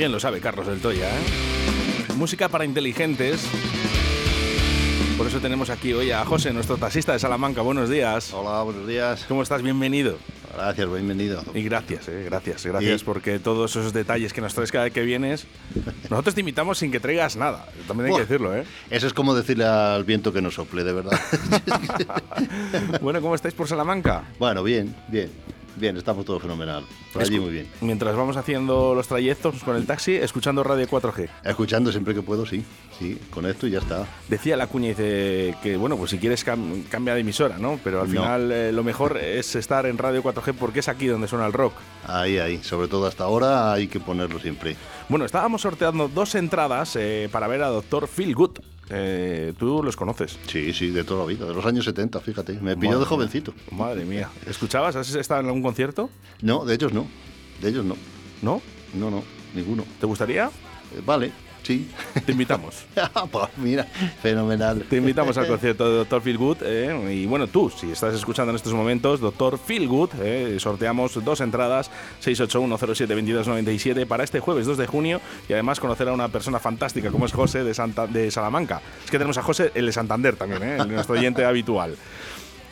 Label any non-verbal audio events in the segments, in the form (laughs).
Bien lo sabe Carlos del Toya, ¿eh? Música para inteligentes. Por eso tenemos aquí hoy a José, nuestro taxista de Salamanca. Buenos días. Hola, buenos días. ¿Cómo estás? Bienvenido. Gracias, bienvenido. Y gracias, eh, gracias, gracias Y- porque todos esos detalles que nos traes cada vez que vienes, (laughs) nosotros te invitamos sin que traigas nada. También hay Buah. que decirlo, ¿eh? Eso es como decirle al viento que no sople, de verdad. (laughs) Bueno, ¿cómo estáis por Salamanca? bueno, bien, bien. Bien, estamos todo fenomenal. Por allí muy bien. Mientras vamos haciendo los trayectos con el taxi, escuchando Radio 4G. Escuchando siempre que puedo, sí. Sí, con esto y ya está. Decía la cuña dice que, bueno, pues si quieres cam- cambia de emisora, ¿no? Pero al No. final eh, lo mejor (laughs) es estar en Radio 4G porque es aquí donde suena el rock. Ahí, ahí. Sobre todo hasta ahora hay que ponerlo siempre. Bueno, estábamos sorteando dos entradas eh, para ver a Doctor Phil Good. Eh, Tú los conoces. Sí, sí, de toda la vida. De los años 70, fíjate. Me pilló de jovencito. Madre mía. ¿Escuchabas? ¿Has estado en algún concierto? No, de ellos no. De ellos no. ¿No? No, no, ninguno. ¿Te gustaría? Eh, vale, sí. Te invitamos. (laughs) pues mira, fenomenal. Te invitamos al concierto de Doctor Feel Good. eh, y bueno, tú, si estás escuchando en estos momentos, Doctor Feel Good, eh, sorteamos dos entradas, 681072297, para este jueves 2 de junio. Y además conocer a una persona fantástica como es José de, Santa, de Salamanca. Es que tenemos a José, el de Santander también, eh, nuestro oyente (laughs) habitual.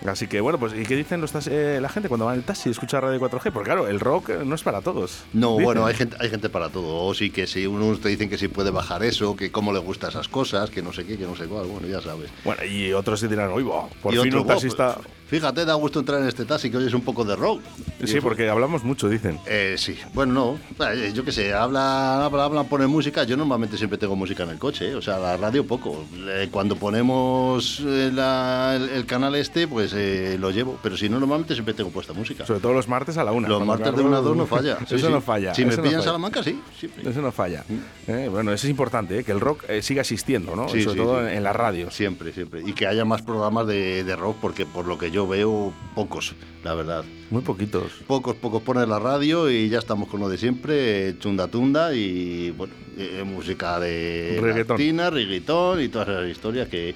Así que bueno, pues ¿y qué dicen los eh, la gente cuando va en el taxi y escucha Radio 4G? Porque claro, el rock eh, no es para todos. No, Dicen. bueno, hay gente, hay gente para todo. O sí que sí, unos te dicen que sí puede bajar eso, que cómo le gustan esas cosas, que no sé qué, que no sé cuál, bueno, ya sabes. Bueno, y otros se dirán, uy, buah, por Y fin otro, un taxista... "Buah, pues, fíjate, da gusto entrar en este taxi que oyes un poco de rock. Sí, porque hablamos mucho, dicen. Eh, sí, bueno, no, eh, yo qué sé, hablan, hablan, hablan, ponen música. Yo normalmente siempre tengo música en el coche, eh, o sea, la radio poco. Eh, cuando ponemos la- el, el canal este, pues eh, lo llevo, pero si no, normalmente siempre tengo puesta música. Sobre todo los martes a la una. Los martes de una a dos no falla. (laughs) Sí, eso sí. no falla. Si me no pillan falla. Salamanca, sí, siempre. Eso no falla. Eh, bueno, eso es importante, eh, que el rock siga existiendo, ¿no? Sí, Y sobre todo. En, las radios. Siempre, siempre. Y que haya más programas de, de rock, porque por lo que yo veo, pocos, la verdad. Muy poquitos. Pocos, pocos pones la radio y ya estamos con lo de siempre, chunda tunda y bueno, eh, música de Reggaetón. latina, reggaetón y todas esas historias que,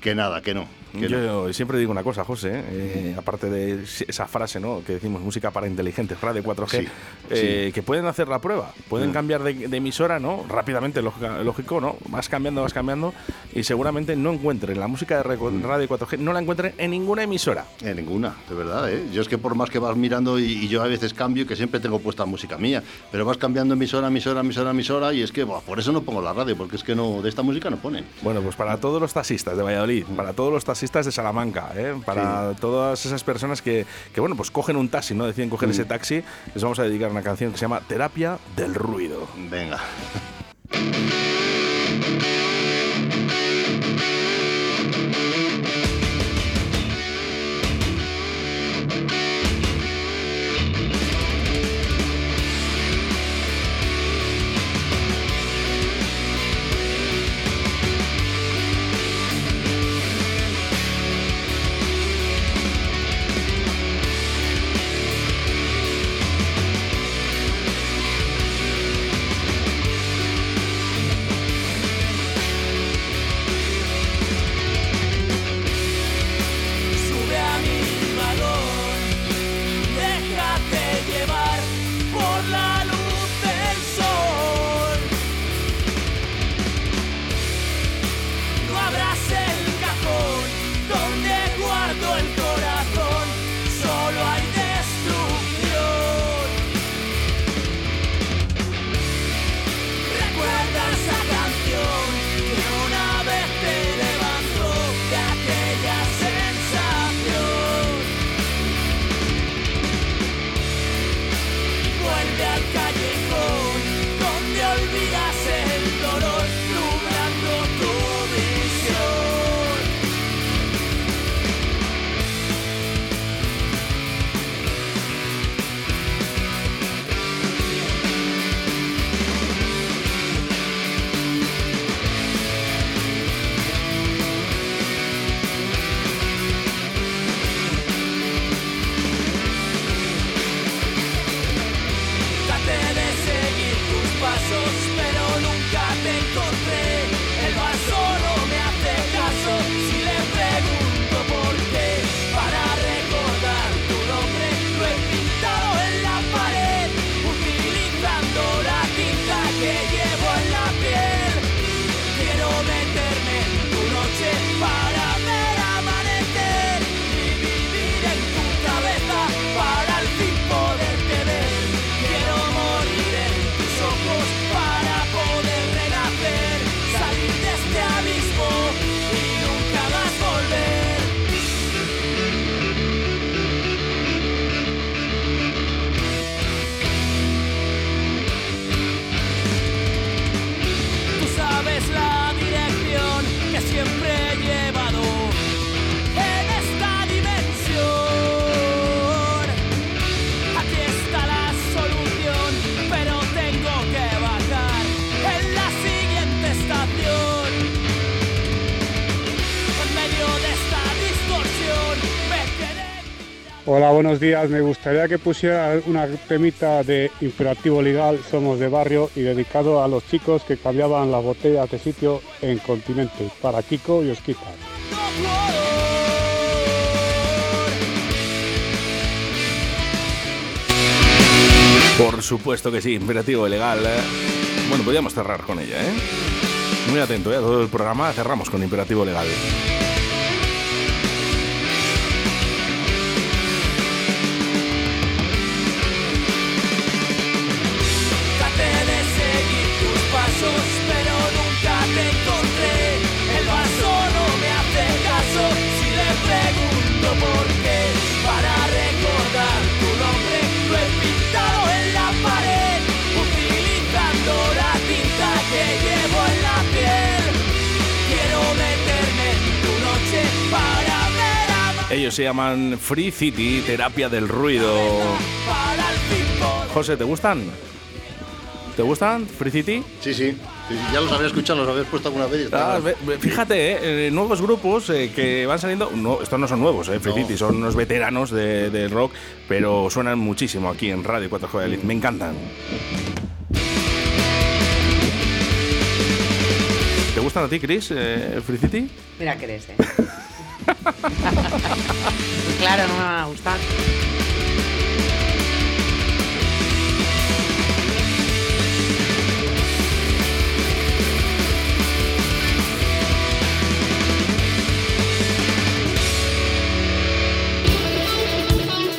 que nada, que no. Que no. Yo siempre digo una cosa, José, eh, aparte de esa frase, ¿no? Que decimos música para inteligentes, radio 4G, Sí, eh, que pueden hacer la prueba, pueden Mm. cambiar de, de emisora, ¿no? Rápidamente, lógico, ¿no? Vas cambiando, vas cambiando y seguramente no encuentren la música de Mm. radio 4G, no la encuentren en ninguna emisora. En ninguna, de verdad, ¿eh? Yo es que por más que vas mirando y, y yo a veces cambio, que siempre tengo puesta música mía, pero vas cambiando emisora, emisora, emisora, emisora y es que por eso no pongo la radio, porque es que no de esta música no ponen. Bueno, pues para todos los taxistas de Valladolid, para todos los taxistas de Salamanca, ¿eh? para todas esas personas que, que, bueno, pues cogen un taxi, ¿no? Deciden coger ese taxi, les vamos a dedicar una canción que se llama Terapia del Ruido. Venga. Hola, buenos días. Me gustaría que pusiera una temita de Imperativo Legal, Somos de Barrio y dedicado a los chicos que cambiaban las botellas de sitio en Continente, para Kiko y Osquita. Por supuesto que sí, imperativo legal. ¿eh? Bueno, podríamos cerrar con ella, ¿eh? Muy atento, ¿eh? Todo el programa cerramos con imperativo legal. Ellos se llaman Free City, terapia del ruido. José, ¿te gustan? ¿Te gustan Free City? Sí, sí. Ya los había escuchado, los habías puesto alguna vez. y Ah, fíjate, eh, eh, nuevos grupos eh, que van saliendo. No, estos no son nuevos, eh, Free No. City, son unos veteranos de- del rock, pero suenan muchísimo aquí en Radio 4G de Elite. Me encantan. ¿Te gustan a ti, Chris, eh, Free City? Mira que eres, ¿eh? (laughs) (laughs) claro, no me van a gustar.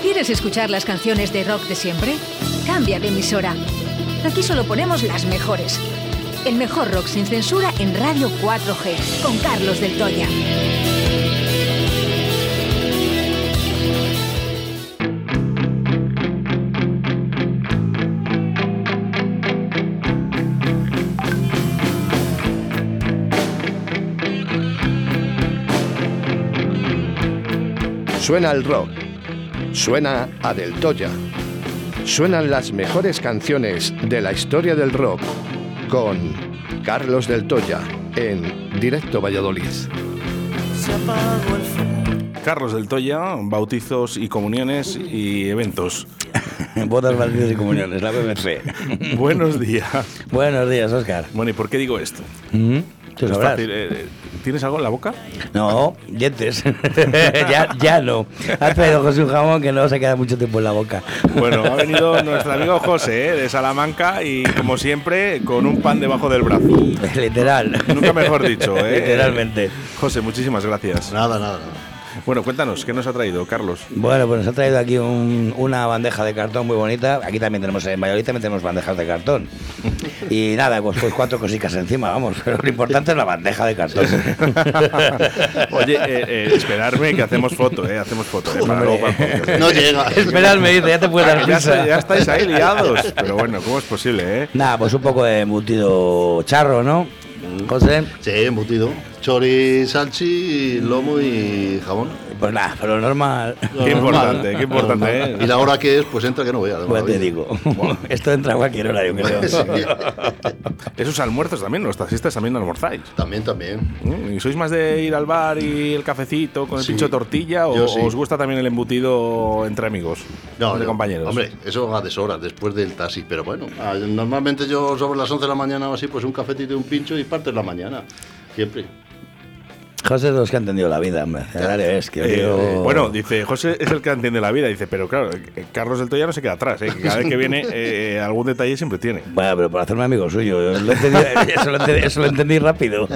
¿Quieres escuchar las canciones de rock de siempre? Cambia de emisora. Aquí solo ponemos las mejores. El mejor rock sin censura en Radio 4G, con Carlos del Toya. Suena el rock. Suena a Del Toya. Suenan las mejores canciones de la historia del rock con Carlos Del Toya en Directo Valladolid. Carlos del Toya, bautizos y comuniones y eventos. (laughs) Bodas, bautizos y comuniones, la BBC. Buenos días. Buenos días, Oscar. Bueno, ¿y por qué digo esto? ¿Mm? Tú Es sabrás. fácil, eh, eh, ¿Tienes algo en la boca? No, dientes. (laughs) ya, ya no. Has traído José un jamón que no se queda mucho tiempo en la boca. Bueno, ha venido nuestro amigo José eh, de Salamanca y como siempre con un pan debajo del brazo. (laughs) Literal. Nunca mejor dicho, (laughs) ¿eh? Literalmente. José, muchísimas gracias. Nada, nada, nada. Bueno, cuéntanos, ¿qué nos ha traído, Carlos? Bueno, pues nos ha traído aquí un- una bandeja de cartón muy bonita. Aquí también tenemos, en Valladolid también tenemos bandejas de cartón. Y nada, pues, pues cuatro cositas encima, vamos. Pero lo importante es la bandeja de cartón. (laughs) Oye, eh, eh, esperarme que hacemos foto, ¿eh? Hacemos foto, ¿eh? Para luego para. (laughs) No llega. Esperadme, dice, ya te puedes dar Ya, está- ya estáis ahí liados. Pero bueno, ¿cómo es posible, eh? Nada, pues un poco de embutido charro, ¿no? José. Sí, embutido. Chori, salchi, lomo y jamón. Pues nada, pero normal. Qué importante, qué importante. ¿eh? Y la hora que es, pues entra que no vea. de Pues te digo. (laughs) Esto entra a cualquier hora, yo creo. Sí. (laughs) Esos almuerzos también, los taxistas también almorzáis. También, también. ¿Mm? ¿Y sois más de ir al bar y el cafecito con el Sí. pincho de tortilla o, sí. os gusta también el embutido entre amigos? entre yo- compañeros. Hombre, eso va a deshoras después del taxi, pero bueno. ah, Normalmente yo sobre las 11 de la mañana o así, pues un cafetito y un pincho y partes la mañana. Siempre. José es los que ha entendido la vida, hombre. Es que Eh, digo- eh, bueno, dice, José es el que entiende la vida. Dice, pero claro, eh, Carlos del Toya no se queda atrás. ¿eh? que Cada vez que viene, (laughs) eh, algún detalle siempre tiene. Bueno, pero por hacerme amigo suyo. yo lo entendí- (laughs) eso, lo entendí, eso lo entendí rápido.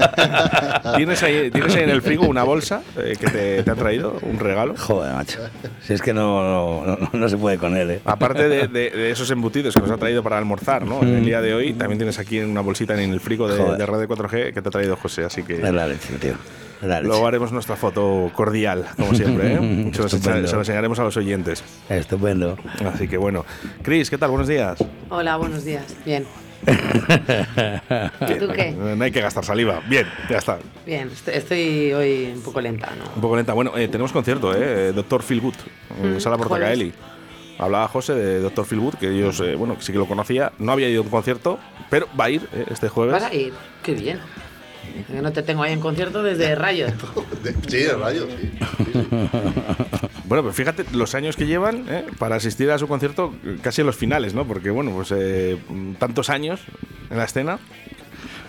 (laughs) ¿Tienes ahí, ¿Tienes ahí en el frigo una bolsa que te, te han traído? ¿Un regalo? Joder, macho. Si es que no, no, no- no se puede con él, ¿eh? Aparte de, de- de esos embutidos que nos ha traído para almorzar, ¿no? En el día de hoy, también tienes aquí una bolsita en el frigo de, Joder. de Radio 4G que te ha traído José. Así que Es la leche, tío. La luego haremos nuestra foto cordial, como siempre. ¿eh? (laughs) Se, lo enseñaremos a los oyentes. Estupendo. Así que bueno. Cris, ¿qué tal? Buenos días. Hola, buenos días. Bien. ¿Y tú qué? No hay que gastar saliva. Bien, ya está. Bien, est- estoy hoy un poco lenta, ¿no? Un poco lenta. Bueno, eh, tenemos concierto, ¿eh? Doctor Philgood, en Mm, Sala ¿cuál Portacaeli. Hablaba José de Doctor Philgood, que ellos, eh, bueno, sí que lo conocía. No había ido a un concierto, pero va a ir eh, este jueves. ¿Vas a ir? Qué bien. Que no te tengo ahí en concierto desde Rayos. (laughs) Sí, de radio, sí. (laughs) Bueno, pues fíjate los años que llevan ¿eh? para asistir a su concierto casi en los finales, ¿no? Porque, bueno, pues eh, tantos años en la escena.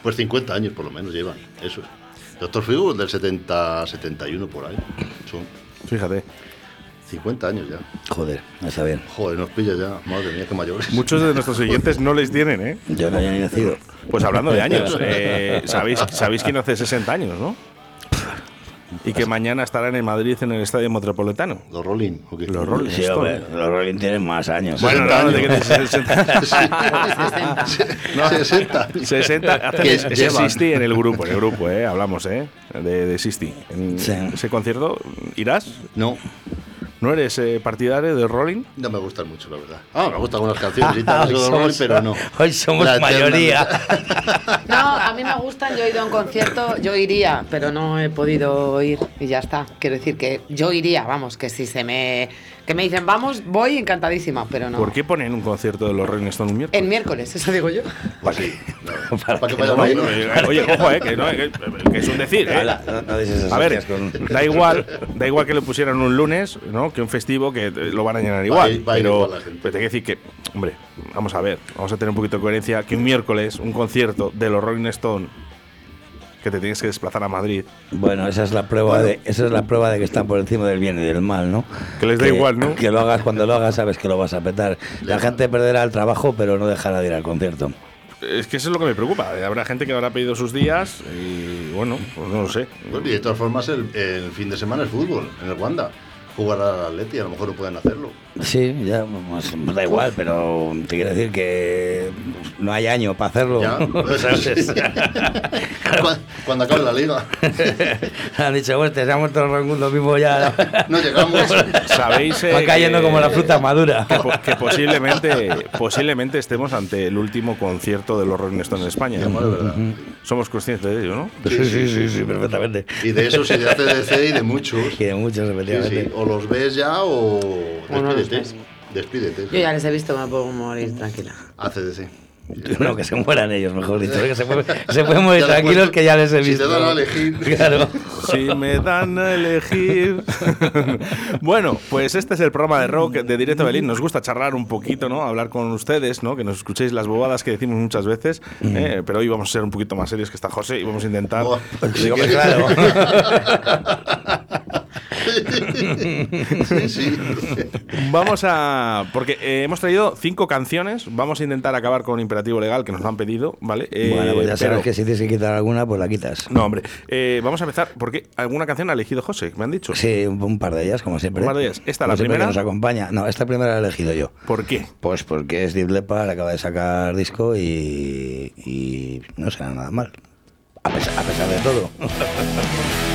Pues 50 años por lo menos llevan, eso. Doctor Figu del 70, 71 por ahí. Son Fíjate. 50 años ya. Joder, está bien. Joder, nos pilla ya. Madre mía, qué mayores. Muchos de nuestros oyentes no les tienen, ¿eh? Yo no había ni nacido. Pues hablando de años, (laughs) eh, ¿sabéis, ¿sabéis quién hace 60 años, no? Y que mañana estarán en Madrid en el Estadio Metropolitano. Los Rolling. Los Rolling Sí, hombre, los Rolling tienen más años. Bueno, no, no, de que de 60. 60. 60 hace Que ese llevan. Sisti en el grupo, en el grupo, eh, hablamos, ¿eh? De, de Sisti. En Sí. ese concierto, ¿irás? No, ¿No eres eh, partidario de Rolling? no me gustan mucho, la verdad. Ah, me gustan algunas canciones y (laughs) tal, Rolling, pero no. (laughs) Hoy somos La mayoría. (laughs) No, a mí me gustan, yo he ido a un concierto, yo iría, pero no he podido ir y ya está. Quiero decir que yo iría, vamos, que si se me... Que me dicen, vamos, voy encantadísima, pero no. ¿Por qué ponen un concierto de los Rolling Stones un miércoles? En miércoles, eso digo yo. Pues sí. (laughs) Para que que eh, Oye, ojo, eh, que, no, eh, que- que es un decir. eh. Hala, no, no des esas A ver, da igual, da igual que lo pusieran un lunes, ¿no? Que un festivo que lo van a llenar igual. Va a ir- va a ir pero igual la gente. pero te hay que decir que, hombre, vamos a ver, vamos a tener un poquito de coherencia. Que un miércoles un concierto de los Rolling Stone que te tienes que desplazar a Madrid, Bueno, esa es la prueba de esa es la prueba de que están por encima del bien y del mal, ¿no? Que les da igual, ¿no? Que lo hagas cuando lo hagas sabes que lo vas a petar. La gente perderá el trabajo, pero no dejará de ir al concierto. es que eso es lo que me preocupa. Habrá gente que habrá pedido sus días y bueno, pues no lo sé. Bueno, y de todas formas, el, el fin de semana es fútbol en el Wanda. Jugar al Atleti, a lo mejor no pueden hacerlo. Sí, ya pues, da igual, pero te quiero decir que no hay año para hacerlo. Ya. (laughs) ¿Sabes? (laughs) Cuando, cuando acabe la liga. (laughs) Han dicho, bueno, se ha muerto el mundo mismo ya. No llegamos. Sabéis eh, Va cayendo que- como la fruta madura. que, po- que posiblemente posiblemente estemos ante el último concierto de los Rolling Stones en España. Bueno, de verdad. Somos conscientes de ello, ¿no? Sí, sí, sí, sí, perfectamente. Y de eso, y de ACDC y de muchos. Y de muchos, Sí, efectivamente. sí. O los ves ya o O no los despídete. Yo ya les he visto, me puedo morir tranquila. ACDC. No, que se mueran ellos, mejor dicho. Que se, pueden- (laughs) se pueden morir tranquilos que ya les he si visto. te dan a elegir. (laughs) Claro. Si me dan a elegir. (laughs) bueno, pues este es el programa de rock de Directo Belín. Nos gusta charlar un poquito, ¿no? Hablar con ustedes, ¿no? Que nos escuchéis las bobadas que decimos muchas veces. ¿eh? Pero hoy vamos a ser un poquito más serios que está José y vamos a intentar. Hombre, claro. Sí, sí. Vamos a. Porque eh, hemos traído cinco canciones. Vamos a intentar acabar con un imperativo legal que nos lo han pedido, ¿vale? Eh, bueno, pues ya sabes pero- que si tienes que quitar alguna, pues la quitas. No, hombre. Eh, vamos a empezar. Porque alguna canción ha elegido José, me han dicho. Sí, un, un par de ellas, como siempre. Un par de ellas. ¿Esta, Como la que primera? nos acompaña. No, esta primera la he elegido yo. ¿Por qué? Pues porque es Deep Leppard, acaba de sacar disco y, y no será nada mal. A pesar, a pesar de todo. (laughs)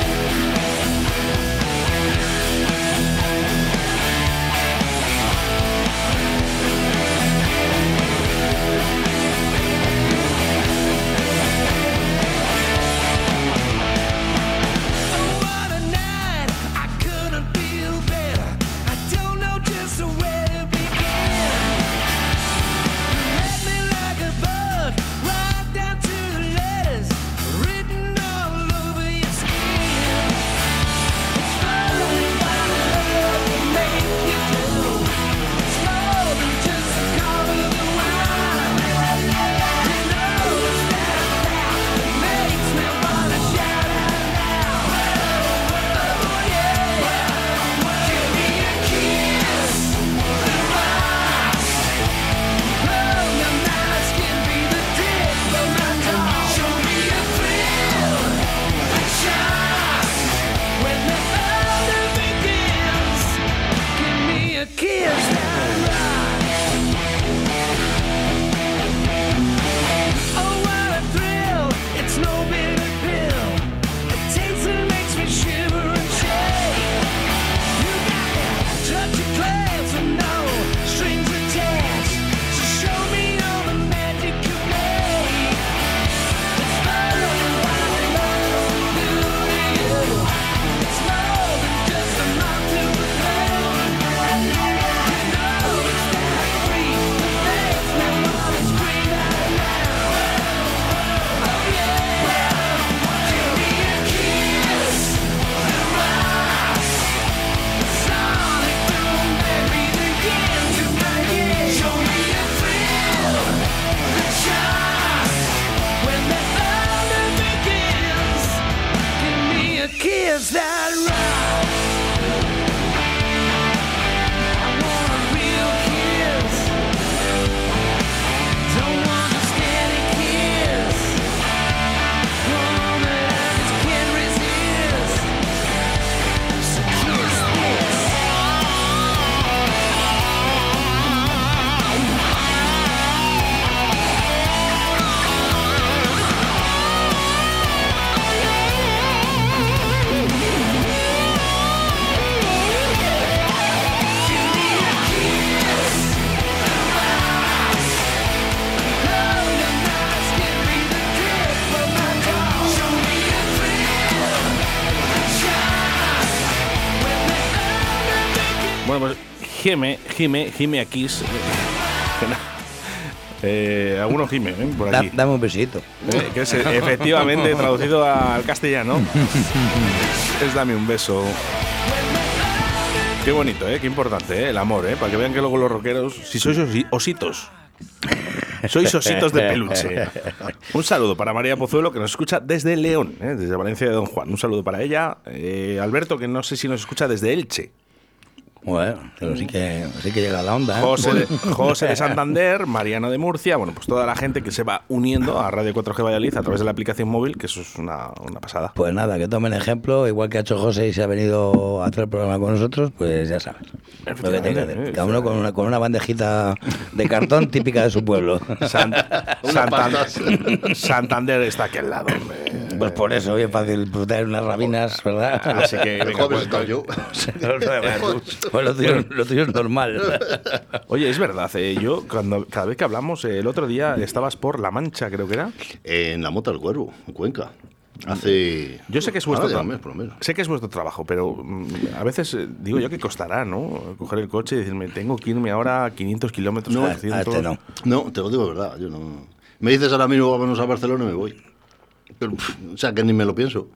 Gime, Gime, Gime Aquis. Eh, alguno Gime, ¿eh? por Da- aquí. dame un besito. Eh, que es efectivamente traducido al castellano. es dame un beso. Qué bonito, ¿eh? Qué importante, ¿eh? El amor, ¿eh? Para que vean que luego los rockeros, si sois osi- ositos, sois ositos de peluche. Un saludo para María Pozuelo, que nos escucha desde León, ¿eh? desde Valencia de Don Juan. Un saludo para ella. Alberto, que no sé si nos escucha desde Elche. Bueno, pero sí que, sí que llega la onda. ¿eh? José de, (laughs) José de Santander, Mariano de Murcia, bueno, pues toda la gente que se va uniendo a Radio 4G Valladolid a través de la aplicación móvil, que eso es una, una pasada. Pues nada, que tomen ejemplo, igual que ha hecho José y se ha venido a hacer el programa con nosotros, pues ya sabes. Lo que tenga que hacer. Cada uno con una, con una bandejita de (laughs) cartón típica de su pueblo. (laughs) Santander está aquí al lado, hombre. Pues por eso, bien fácil traer unas rabinas, ¿verdad? Así que, El venga, joven pues, está yo. Pues lo tuyo, lo tuyo es normal. (laughs) Oye, es verdad, eh, yo cuando cada vez que hablamos, eh, el otro día estabas por La Mancha, creo que era. En la Mota del Cuervo, en Cuenca. Hace. Yo sé que es vuestro trabajo. Sé que es vuestro trabajo, pero mm, a veces eh, digo yo que costará, ¿no? Coger el coche y decirme, tengo que irme ahora a 500 kilómetros. No, 400. a este no. No, te lo digo de verdad. Yo no. Me dices ahora mismo vámonos a Barcelona y me voy. Pero, o sea, que ni me lo pienso.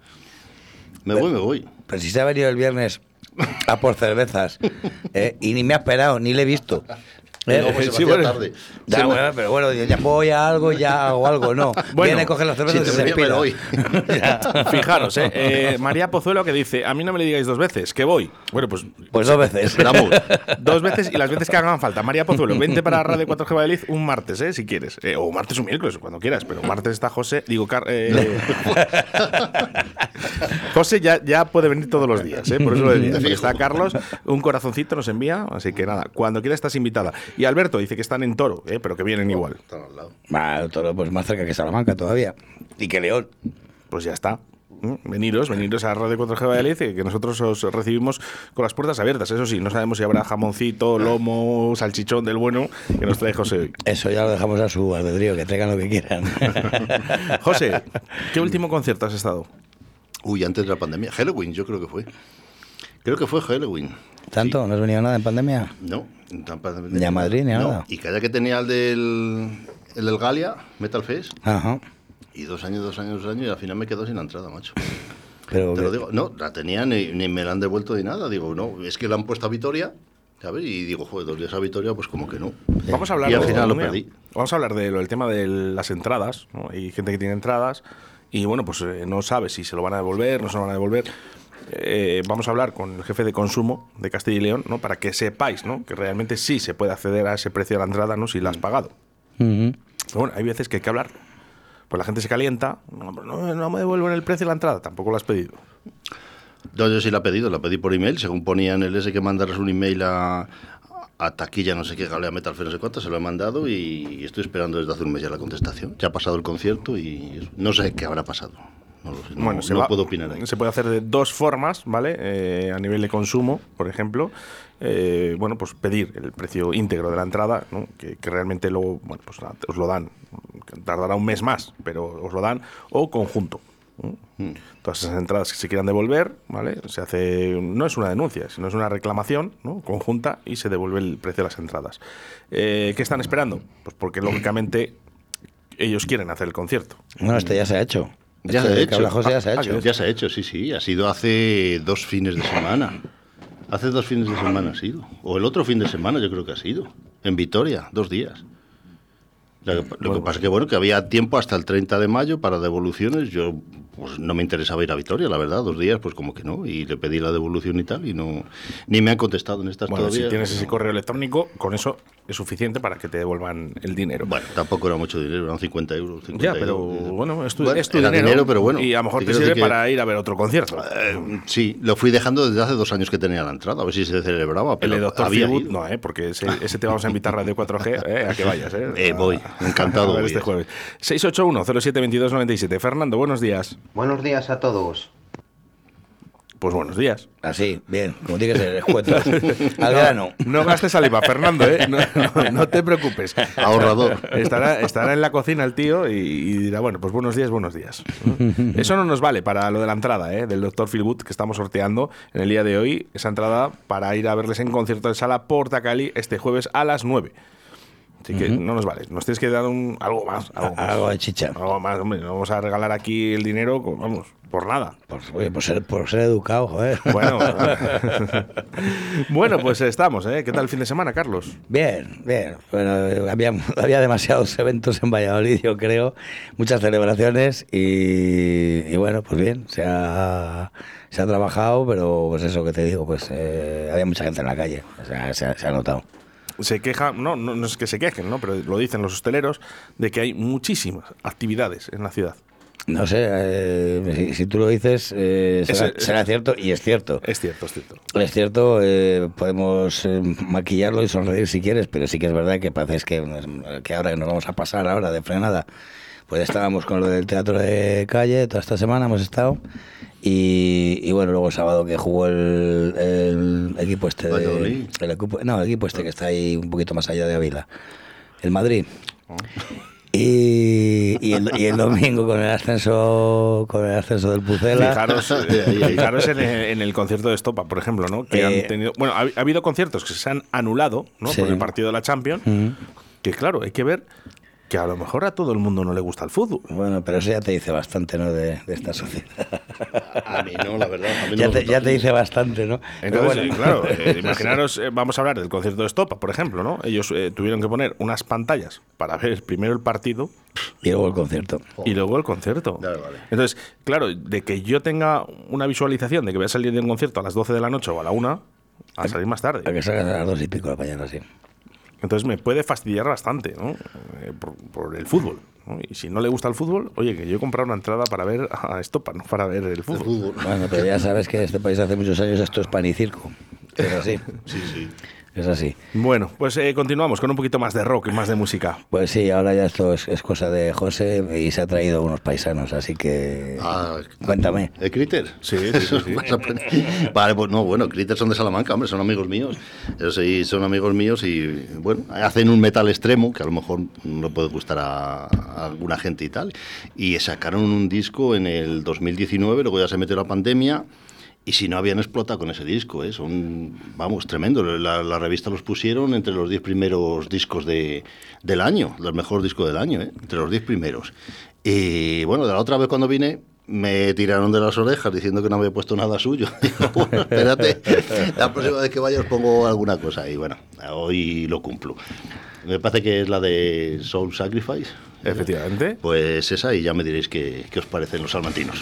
Me voy, me voy. Pero si se ha venido el viernes a por cervezas ¿eh? y ni me ha esperado, ni le he visto. ¿Eh? Pues (laughs) sí, bueno. tarde. Ya, Se me- bueno, pero bueno, ya voy a algo, ya hago algo, no. (laughs) Bueno, Viene a coger las cervezas si y se. (laughs) Ya. Fijaros, ¿eh? Eh, María Pozuelo que dice, a mí no me le digáis dos veces, que voy. Bueno, pues Pues dos veces. Esperamos. dos veces y las veces que hagan falta. María Pozuelo, vente para Radio 4G Valladolid un martes, ¿eh? Si quieres. Eh, o martes o miércoles, cuando quieras. Pero martes está José, digo, Car- eh, José ya, ya puede venir todos los días, ¿eh? Por eso lo decía. Porque está Carlos, un corazoncito nos envía, así que nada, cuando quieras estás invitada. Y Alberto dice que están en Toro, ¿eh? Pero que vienen igual. Están al lado. Va, todo pues más cerca que Salamanca todavía. Y que León. Pues ya está. ¿Mm? Veniros, veniros a Radio 4G Valladolid, que que nosotros os recibimos con las puertas abiertas. Eso sí, no sabemos si habrá jamoncito, lomo, salchichón del bueno que nos trae José hoy. Eso ya lo dejamos a su albedrío, que traigan lo que quieran. (laughs) José, ¿qué último concierto has estado? Uy, antes de la pandemia. Halloween, yo creo que fue. Creo que fue Halloween. ¿Tanto? ¿No has venido nada en pandemia? No, en pandemia. Ni a Madrid ni a No, nada. Y calla que tenía el del, el del Galia, Metal Fest. Ajá. Y dos años, dos años, dos años, y al final me quedo sin la entrada, macho. Pero Te lo digo, no, la tenía ni, ni me la han devuelto ni nada. Digo, no, es que la han puesto a Vitoria, ¿sabes? Y digo, joder, dos días a Vitoria, pues como que no. Vamos a hablar Y al de- final lo mira, perdí. Vamos a hablar de lo- del tema de las entradas. ¿no? Hay gente que tiene entradas y bueno, pues eh, no sabe si se lo van a devolver, no se lo van a devolver. Eh, vamos a hablar con el jefe de consumo de Castilla y León, ¿no? Para que sepáis, ¿no? Que realmente sí se puede acceder a ese precio de la entrada, ¿no? Si la has pagado. Ujú. Pero bueno, hay veces que hay que hablar. Pues la gente se calienta. No, no, no me devuelven el precio de la entrada. Tampoco lo has pedido. No, yo sí la he pedido, la pedí por email, según ponía en el ese que mandaras un email a, a taquilla, no sé qué, Galea Metal no sé cuánto, se lo he mandado y estoy esperando desde hace un mes ya la contestación. Ya ha pasado el concierto y no sé qué habrá pasado. No lo sé, no, Bueno, se no va- puedo opinar ahí. Se puede hacer de dos formas, ¿vale? Eh, a nivel de consumo, por ejemplo. Eh, bueno, pues pedir el precio íntegro de la entrada, ¿no? que, que realmente luego, bueno, pues os lo dan. Tardará un mes más, pero os lo dan. O conjunto. ¿no? Mm. Todas esas entradas que se quieran devolver, ¿vale? Se hace, no es una denuncia, sino es una reclamación ¿no? conjunta y se devuelve el precio de las entradas. Eh, ¿Qué están esperando? Pues porque lógicamente ellos quieren hacer el concierto. Bueno, este ya se ha hecho. Ya se ha hecho. José ya se ha Ah, hecho. Ya se ha hecho, sí, sí. Ha sido hace dos fines de semana. Hace dos fines de semana ha sido. O el otro fin de semana yo creo que ha sido. En Vitoria, dos días. Lo que, lo que pasa es que bueno, que había tiempo hasta el 30 de mayo para devoluciones. Yo pues no me interesaba ir a Vitoria, la verdad, dos días, pues como que no. Y le pedí la devolución y tal, y no ni me han contestado en estas Bueno, todavía. si tienes ese correo electrónico, con eso es suficiente para que te devuelvan el dinero. Bueno, tampoco era mucho dinero, eran 50 euros. 50 ya, pero euros. bueno, es tu, Bueno, es tu era dinero, pero bueno. Y a lo mejor te sirve que- para ir a ver otro concierto. Eh, sí, lo fui dejando desde hace dos años que tenía la entrada, a ver si se celebraba. el Pero Doctor había ido. no, ¿eh? porque ese, ese te vamos a invitar a Radio 4G eh, a que vayas. Eh, Eh, voy, encantado A ver voy este jueves. 681-072297. Fernando, buenos días. Buenos días a todos. Pues buenos días. Así, bien, como tiene que ser, escueto. (laughs) Al grano. No gastes saliva, Fernando, ¿eh? No, no- no te preocupes. Ahorrador. Estará, estará en la cocina el tío y, y dirá, bueno, pues buenos días, buenos días. Eso no nos vale para lo de la entrada, ¿eh? Del doctor Philwood que estamos sorteando en el día de hoy. Esa entrada para ir a verles en concierto de sala Porta Cali este jueves a las 9. Así que no nos vale. Nos tienes que dar un, algo más. Algo, más. Algo de chicha. Algo más, hombre. No vamos a regalar aquí el dinero, con- vamos, por nada. Por, oye, por ser, por ser educado, joder. Bueno, (laughs) bueno, pues estamos, ¿eh? ¿Qué tal el fin de semana, Carlos? Bien, bien. Bueno, había, había demasiados eventos en Valladolid, yo creo, muchas celebraciones y, y bueno, pues bien, se ha, se ha trabajado, pero pues eso que te digo, pues eh, había mucha gente en la calle, o sea, se ha, se ha notado. Se queja, no, no, no es que se quejen, ¿no? Pero lo dicen los hosteleros de que hay muchísimas actividades en la ciudad. No sé, eh, si, si tú lo dices, eh, será, Ese- será cierto y es cierto. Es cierto, es cierto. Es cierto, eh, podemos eh, maquillarlo y sonreír si quieres, pero sí que es verdad que parece que, que ahora nos vamos a pasar ahora de frenada. Pues estábamos con lo del teatro de calle, toda esta semana hemos estado. Y, y bueno, luego el sábado que jugó el, el equipo este de, el equipo, no, el equipo este que está ahí un poquito más allá de Ávila, el Madrid. Y, y el, y el domingo con el ascenso con el ascenso del Pucela. Fijaros, eh, (laughs) fijaros en, el, en el concierto de Estopa, por ejemplo, ¿no? Que Eh, han tenido, bueno, ha, ha habido conciertos que se han anulado, ¿no? Sí. Por el partido de la Champions. Mm. Que claro, hay que ver que a lo mejor a todo el mundo no le gusta el fútbol. Bueno, pero eso ya te dice bastante, ¿no? De, de esta sociedad. A mí no, la verdad. A mí no ya, te, ya te dice bastante, ¿no? Entonces, bueno. claro, eh, (laughs) imaginaros, eh, vamos a hablar del concierto de Estopa, por ejemplo, ¿no? Ellos eh, tuvieron que poner unas pantallas para ver primero el partido Y luego el concierto. y luego el concierto. Ya, vale. Entonces, claro, de que yo tenga una visualización de que voy a salir de un concierto a las 12 de la noche o a la 1, a salir más tarde. A que salgas a las dos y pico de la mañana, sí. Entonces me puede fastidiar bastante, ¿no? Eh, por, por el fútbol. ¿no? Y si no le gusta el fútbol, oye, que yo he comprado una entrada para ver a Estopa, no para ver el fútbol. Fútbol. Bueno, pero ya sabes que en este país hace muchos años esto es pan y circo. Es así. Sí, sí. Es así. Bueno, pues eh, continuamos con un poquito más de rock y más de música. Pues sí, ahora ya esto es, es cosa de José y se ha traído unos paisanos, así que. Ah, Cuéntame. ¿El Critter? Sí, sí, sí, sí. Vas a aprender. vale, pues no, bueno, Critter son de Salamanca, hombre, son amigos míos. Ellos sí son amigos míos y, bueno, hacen un metal extremo que a lo mejor no puede gustar a, a alguna gente y tal. Y sacaron un disco en el 2019, luego ya se metió la pandemia. Y si no habían explotado con ese disco, ¿eh? son, vamos, tremendo. La, la revista los pusieron entre los 10 primeros discos de, del año, los mejores discos del año, ¿eh? entre los 10 primeros. Y bueno, de la otra vez cuando vine, me tiraron de las orejas diciendo que no había puesto nada suyo. (laughs) Digo, bueno, espérate, la próxima vez que vaya os pongo alguna cosa. Y bueno, hoy lo cumplo. Me parece que es la de Soul Sacrifice. Efectivamente. Pues esa, y ya me diréis qué, qué os parecen los salmantinos.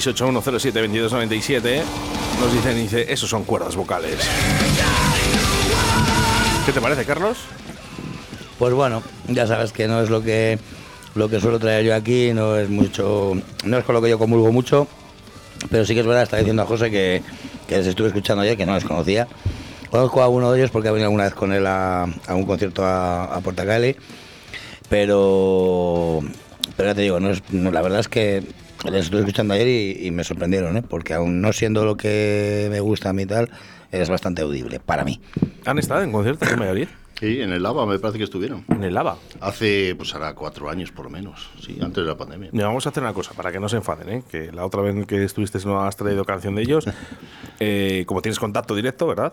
681072297 nos dicen, dice, esos son cuerdas vocales. ¿Qué te parece, Carlos? Pues bueno, ya sabes que no es lo que lo que suelo traer yo aquí, no es mucho, no es con lo que yo comulgo mucho, pero sí que es verdad, está diciendo a José que, que les estuve escuchando ayer, que no les conocía. Conozco a uno de ellos porque ha venido alguna vez con él a, un concierto a, a Portacali, pero, pero ya te digo, no es, no, la verdad es que les estuve escuchando ayer y, y me sorprendieron, ¿eh? porque aún no siendo lo que me gusta a mí y tal, es bastante audible para mí. ¿Han estado en conciertos en Valladolid? Sí, en el Lava me parece que estuvieron. En el Lava. Hace, pues ahora cuatro años por lo menos, sí, antes de la pandemia. Mira, vamos a hacer una cosa para que no se enfaden, ¿eh? que la otra vez que estuviste no has traído canción de ellos. (laughs) Eh, como tienes contacto directo, ¿verdad?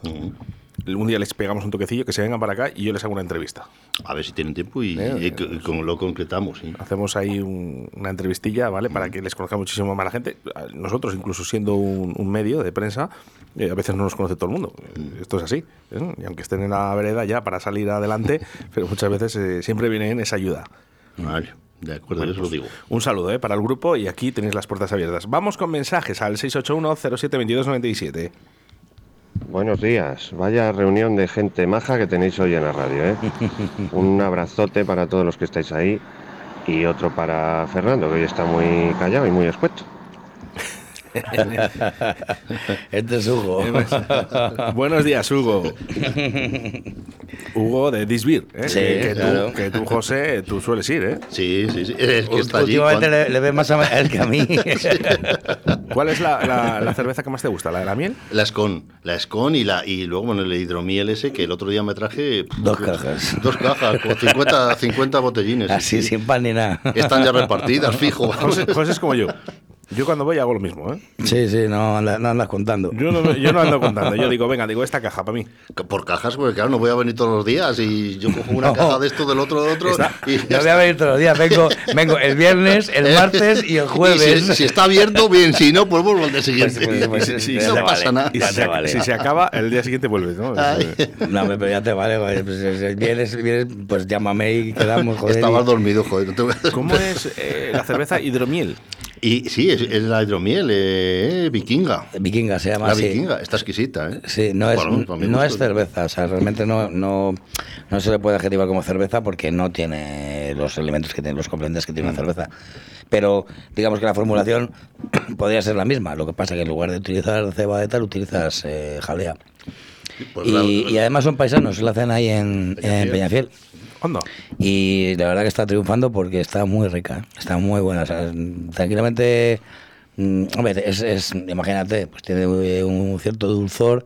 Un día les pegamos un toquecillo, que se vengan para acá y yo les hago una entrevista. A ver si tienen tiempo y, Eh, y- y como lo concretamos. sí. Hacemos ahí un- una entrevistilla, ¿vale? Para que les conozca muchísimo más la gente. Nosotros, incluso siendo un, un medio de prensa, eh, a veces no nos conoce todo el mundo. Esto es así. ¿eh? Y aunque estén en la vereda ya para salir adelante, (laughs) pero muchas veces eh, siempre viene en esa ayuda. Vale, de acuerdo, Bueno, eso pues, lo digo. Un saludo ¿eh? para el grupo y aquí tenéis las puertas abiertas. Vamos con mensajes al 681-072297. Buenos días. Vaya reunión de gente maja que tenéis hoy en la radio, ¿eh? (laughs) Un abrazote para todos los que estáis ahí y otro para Fernando, que hoy está muy callado y muy escueto. (laughs) este es Hugo. (laughs) Buenos días, Hugo. Hugo de Disbir. ¿eh? Sí, que, claro. tú, que tú, José, tú sueles ir, ¿eh? Sí, sí, sí. Es que está allí. Últimamente cuando- le, le ve más a él que a mí. (laughs) ¿Cuál es la, la- la cerveza que más te gusta? ¿La de la miel? La Escon, la Escon y, la, y luego bueno, el hidromiel ese que el otro día me traje. Dos cajas. Dos cajas, con 50, 50 botellines. Así, sí. sin pan ni nada. Están ya repartidas, fijo. José, José es como yo. Yo cuando voy hago lo mismo, ¿eh? Sí, sí, no, anda- no andas contando. Yo no, yo no ando contando. Yo (laughs) digo, venga, digo, esta caja para mí. Por cajas, porque claro, no voy a venir todos los días y yo cojo una (laughs) No. caja de esto, del otro, de otro. Está- y No voy a venir todos los días, vengo, vengo el viernes, el (laughs) martes y el jueves. Y si, si está abierto, bien, si no, pues vuelvo al día siguiente. Pues, pues, pues, Sí, ya no pasa vale, nada. Y si, vale. si se acaba, el día siguiente vuelves, ¿no? Ay. No, pero ya te vale, pues, vienes, vienes, pues llámame y quedamos, joder. Estabas y- dormido, joder. no te voy a- ¿Cómo es eh, la cerveza hidromiel? Y sí, es, es la hidromiel, eh, vikinga. Vikinga se llama La así. vikinga, está exquisita, ¿eh? Sí, no es, Bueno, no es cerveza, o sea, realmente no, no, no se le puede adjetivar como cerveza porque no tiene los elementos que tiene, los componentes que tiene Mm. una cerveza. Pero digamos que la formulación (coughs) podría ser la misma, lo que pasa que en lugar de utilizar ceba de tal, utilizas eh, jalea. Pues y, la- y además son paisanos, la hacen ahí en Peñafiel. en Peñafiel. Onda. Y la verdad que está triunfando porque está muy rica, está muy buena. O sea, tranquilamente, mm, hombre, es, es- imagínate, pues tiene un cierto dulzor,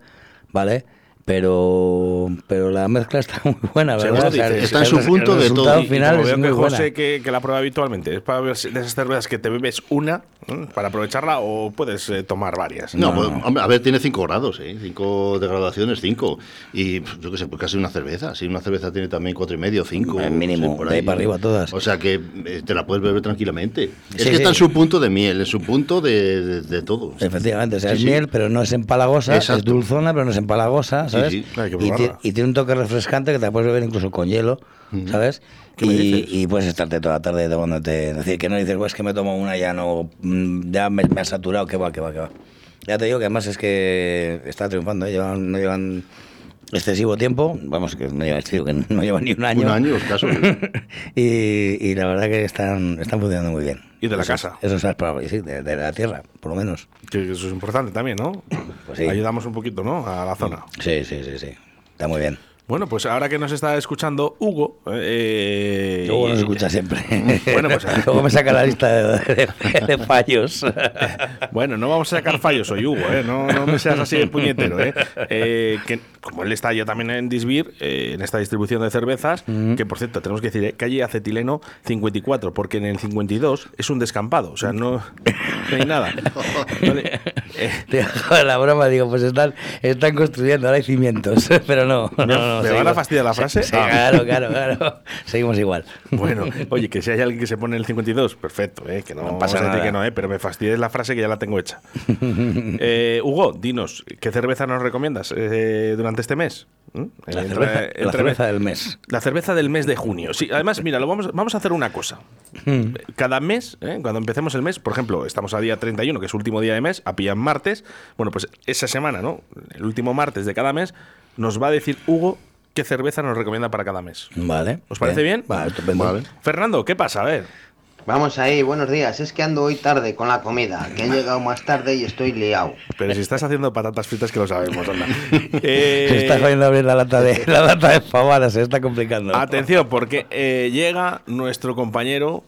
¿vale? Pero, pero la mezcla está (laughs) muy buena, ¿verdad? O sea, dices. el- Está en su punto el de resultado todo. Y final como es veo muy que buena. Que, que la prueba habitualmente, ¿es para ver si- de esas cervezas que te bebes una ¿eh? para aprovecharla o puedes eh, tomar varias? No, No, pues, no. a ver, tiene 5 grados, ¿eh? 5 de graduaciones, 5. Y yo qué sé, pues casi una cerveza. Si una cerveza tiene también cuatro y medio, 5. El mínimo, de ahí para arriba todas. O sea que eh, te la puedes beber tranquilamente. es Sí, que está en su punto de miel, en su punto de, de- de todo. Efectivamente, o sea, Sí, es sí. miel, pero no es empalagosa, es Exacto. dulzona, pero no es empalagosa, ¿sabes? sí, hay que y, probarla. ti- y tiene un toque refrescante que te puedes beber incluso con hielo, ¿sabes? ¿Qué me Y, y puedes estarte toda la tarde tomándote. Es decir, que no dices, pues que me tomo una, ya no. mm, Ya me, me ha saturado, que va, que va, que va. Ya te digo que además es que está triunfando, ¿eh? llevan, no llevan excesivo tiempo, vamos, que no excesivo, que no llevan ni un año. Un año escaso. (laughs) y, y la verdad que están, están funcionando muy bien. Y de la Eso- casa. Eso es probable, sí, de, de la tierra, por lo menos. Que eso es importante también, ¿no? Pues sí. Ayudamos un poquito, ¿no? A la zona. Sí, sí, sí, sí. Está muy bien. Bueno, pues ahora que nos está escuchando Hugo. Eh, Luego nos escucha siempre. Bueno, pues (laughs) Luego me saca la lista de, de- de fallos. (laughs) Bueno, no vamos a sacar fallos hoy, Hugo, ¿eh? no, no me seas así de puñetero. ¿eh? Eh, que, como él está yo también en Disbir, eh, en esta distribución de cervezas, que por cierto, tenemos que decir, ¿eh? calle Acetileno 54, porque en el 52 es un descampado, o sea, no, no hay nada. Vale, eh, Te hago la broma, digo, pues están, están construyendo, ahora hay cimientos. (laughs) Pero no, no, no. ¿Me van a fastidiar la frase? Sí, Ah. claro, claro, claro. (laughs) Seguimos igual. Bueno, oye, que si hay alguien que se pone en el 52, perfecto, ¿eh? que no, No pasa nada. que no, ¿eh? pero me fastidies la frase que ya la tengo hecha. (laughs) Eh, Hugo, dinos, ¿qué cerveza nos recomiendas eh, durante este mes? ¿Mm? La Entre- cerveza, la entre- cerveza del mes. La cerveza del mes de junio. Sí, además, mira, lo vamos, vamos a hacer una cosa. Cada mes, ¿eh? cuando empecemos el mes, por ejemplo, estamos a día 31, que es último día de mes, a pillar martes. Bueno, pues esa semana, ¿no? El último martes de cada mes, nos va a decir Hugo qué cerveza nos recomienda para cada mes. Vale. ¿Os parece bien? Vale, estupendo. Fernando, ¿qué pasa? A ver. Vamos ahí, buenos días. Es que ando hoy tarde con la comida, que he llegado más tarde y estoy liado. Pero si estás haciendo patatas fritas, que lo sabemos, anda. (laughs) Eh, Se está cogiendo a abrir la lata de, la lata de se está complicando. Atención, porque eh, llega nuestro compañero